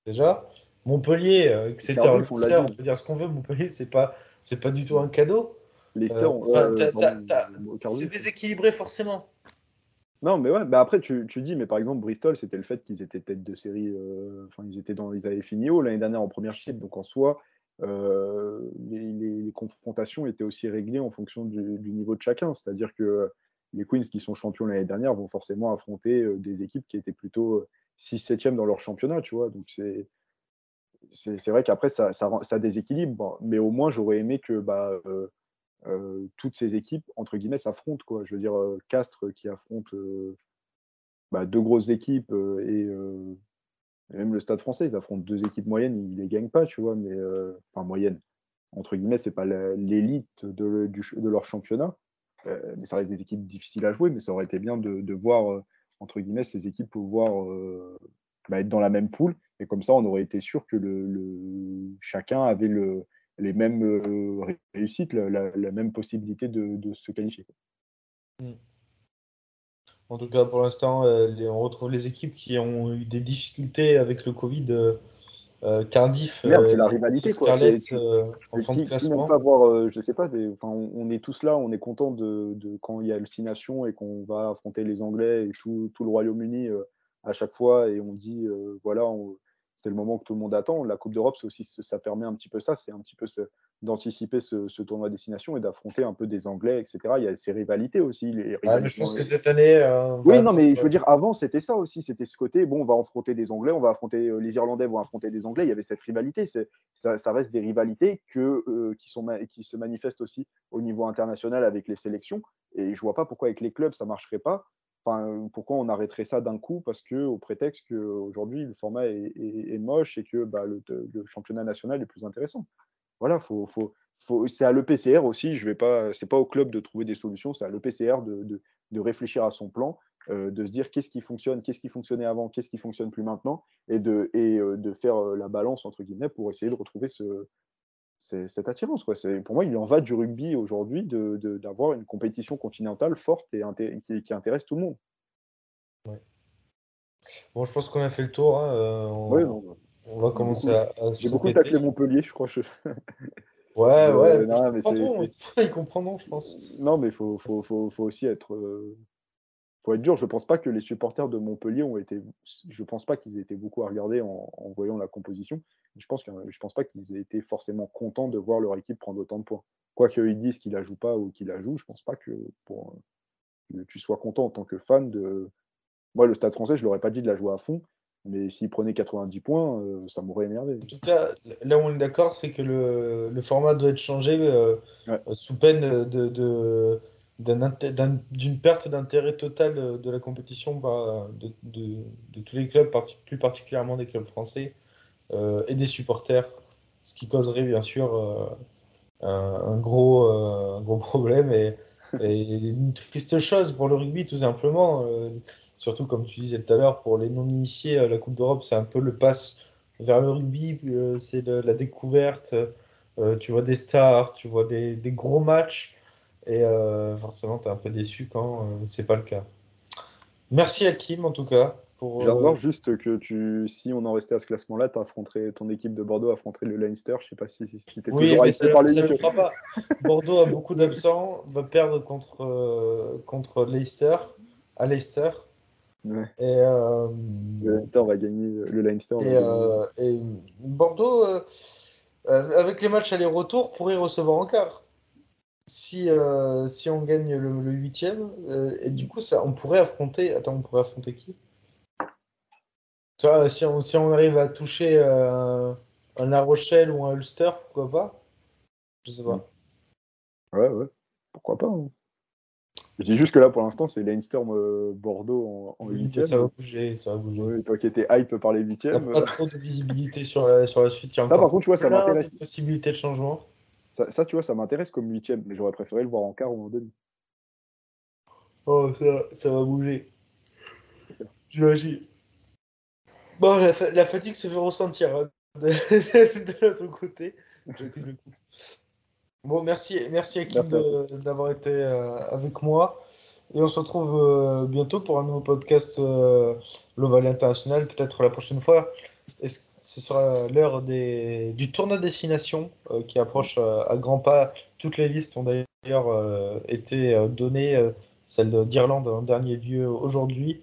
Déjà. Montpellier, Exeter, Leicester, on peut dire ce qu'on veut, Montpellier, c'est pas, c'est pas du tout un cadeau. Leicester, c'est déséquilibré forcément. Non, mais ouais, bah après, tu, tu dis, mais par exemple, Bristol, c'était le fait qu'ils étaient tête de série, euh, enfin, ils, étaient dans, ils avaient fini haut l'année dernière en première chip, donc en soi, euh, les, confrontations étaient aussi réglées en fonction du, niveau de chacun. C'est-à-dire que les Queens qui sont champions l'année dernière vont forcément affronter euh, des équipes qui étaient plutôt 6-7e dans leur championnat, tu vois. Donc c'est. C'est vrai qu'après, ça, ça, déséquilibre, mais au moins, j'aurais aimé que bah, euh, toutes ces équipes, entre guillemets, s'affrontent. Quoi. Je veux dire, euh, Castres qui affronte euh, bah, deux grosses équipes et, même le Stade français, ils affrontent deux équipes moyennes, ils ne les gagnent pas, tu vois, mais enfin moyenne. Entre guillemets, c'est pas l'élite de, leur championnat, mais ça reste des équipes difficiles à jouer, mais ça aurait été bien de, voir, entre guillemets, ces équipes pouvoir bah, être dans la même poule, et comme ça, on aurait été sûr que chacun avait le, les mêmes euh, réussites, la, même possibilité de, se qualifier. Hmm. En tout cas, pour l'instant, euh, on retrouve les équipes qui ont eu des difficultés avec le Covid. Euh, Cardiff, c'est la rivalité quoi. en fin de classement. Pas voir, je sais pas, on, est tous là, on est content de, quand il y a Nations et qu'on va affronter les Anglais et tout, le Royaume-Uni à chaque fois et on dit voilà, on, c'est le moment que tout le monde attend. La Coupe d'Europe, aussi, ça permet un petit peu ça, c'est un petit peu d'anticiper ce, tournoi destination et d'affronter un peu des Anglais, etc. Il y a ces rivalités aussi. Les je pense que cette année. Euh, oui, non, mais je veux dire, avant, c'était ça aussi. C'était ce côté, bon, on va affronter des Anglais, on va affronter euh, les Irlandais, vont affronter des Anglais. Il y avait cette rivalité. Ça, ça reste des rivalités que, euh, qui, sont, qui se manifestent aussi au niveau international avec les sélections. Et je vois pas pourquoi avec les clubs, ça marcherait pas pourquoi on arrêterait ça d'un coup? Parce que au prétexte qu'aujourd'hui le format est, moche et que bah, le, championnat national est plus intéressant. Voilà, faut, faut, faut, c'est à l'EPCR aussi. Je vais pas, c'est pas au club de trouver des solutions, c'est à l'EPCR de, de, réfléchir à son plan, euh, de se dire qu'est-ce qui fonctionne, qu'est-ce qui fonctionnait avant, qu'est-ce qui fonctionne plus maintenant, et de, et, euh, de faire euh, la balance entre guillemets pour essayer de retrouver ce, cette attirance. Quoi. Pour moi, il en va du rugby aujourd'hui d'avoir une compétition continentale forte et qui, intéresse tout le monde. Bon, je pense qu'on a fait le tour. Hein, on... on... va commencer à, J'ai beaucoup taclé Montpellier, je crois. (laughs) Ouais, ouais, non, mais ils, comprendront, je pense. Non, mais il faut, faut, faut, faut, aussi être, euh, faut être dur. Je ne pense pas que les supporters de Montpellier ont été. Je pense pas qu'ils aient été beaucoup à regarder en, voyant la composition. Je pense, que, je pense pas qu'ils aient été forcément contents de voir leur équipe prendre autant de points. Quoi qu'ils disent qu'ils la jouent pas ou qu'ils la jouent, je pense pas que pour que tu sois content en tant que fan de. Moi, le Stade français, je l'aurais pas dit de la jouer à fond, mais s'il prenait 90 points, euh, ça m'aurait énervé. En tout cas, là où on est d'accord, c'est que le, le, format doit être changé euh, sous peine de, de d'une perte d'intérêt total de la compétition bah, de, tous les clubs, plus particulièrement des clubs français euh, et des supporters, ce qui causerait bien sûr un, gros, gros problème et, une triste chose pour le rugby tout simplement. Surtout, comme tu disais tout à l'heure, pour les non-initiés, euh, la Coupe d'Europe, c'est un peu le pass vers le rugby, euh, c'est la découverte. Euh, tu vois des stars, tu vois des, gros matchs, et forcément, tu es un peu déçu quand c'est pas le cas. Merci Hakim, en tout cas. Pour, J'adore juste que tu, si on en restait à ce classement-là, ton équipe de Bordeaux affronterait le Leinster. Je sais pas si, si tu oui, toujours mais ça, par ça fera pas. Bordeaux a beaucoup d'absents, va perdre contre, contre Leicester, à Leicester. Et, euh, le Leinster va gagner. Le Leinster et, euh, et Bordeaux, euh, avec les matchs aller-retour, pourrait recevoir en quart. Si, si on gagne le, huitième, et du coup, ça, on pourrait affronter. Attends, on pourrait affronter qui? Tu vois, si, on, si on arrive à toucher un La Rochelle ou un Ulster, pourquoi pas? Je sais pas. Ouais, ouais. Pourquoi pas hein. Je dis juste que là, pour l'instant, c'est Leinster euh, Bordeaux en, 8 Ça va bouger, ça va bouger. toi qui étais hype par les 8 a Pas trop de visibilité sur la, sur la suite. ça, par contre, tu vois, ça m'intéresse. possibilité de changement. Ça, tu vois, ça m'intéresse comme 8 mais j'aurais préféré le voir en quart ou en demi. Oh, ça, ça va bouger. J'imagine. Bon, la, la, fatigue se fait ressentir hein, de, (laughs) de l'autre côté. Bon, merci, merci Akim d'avoir été euh, avec moi. Et on se retrouve euh, bientôt pour un nouveau podcast euh, L'Oval International, peut-être la prochaine fois. Ce sera l'heure du tournoi destination qui approche à grands pas. Toutes les listes ont d'ailleurs été données, celle d'Irlande en dernier lieu aujourd'hui,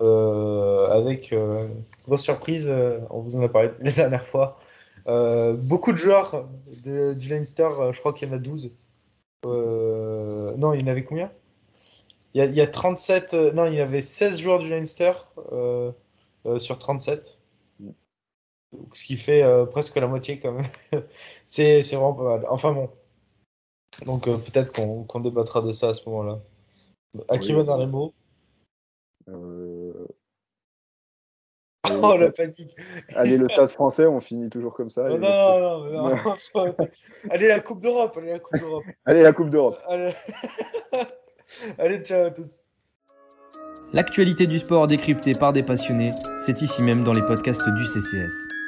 avec grosse surprise, on vous en a parlé (laughs) la dernière fois. Euh, beaucoup de joueurs du Leinster, euh, je crois qu'il y en a 12. Euh, non, il y en avait combien? Il y, a, 37. non, il y avait 16 joueurs du Leinster sur 37. Ce qui fait presque la moitié quand même. (laughs) c'est vraiment pas mal. Enfin bon. Donc peut-être qu'on débattra de ça à ce moment-là. À qui va dans les mots Oh la panique Allez, le (laughs) stade français, on finit toujours comme ça. Non, non, non, non, Allez, la Coupe d'Europe Allez, la Coupe d'Europe (laughs) Allez, la Coupe d'Europe Allez. allez, ciao à tous L'actualité du sport décryptée par des passionnés, c'est ici même dans les podcasts du CCS.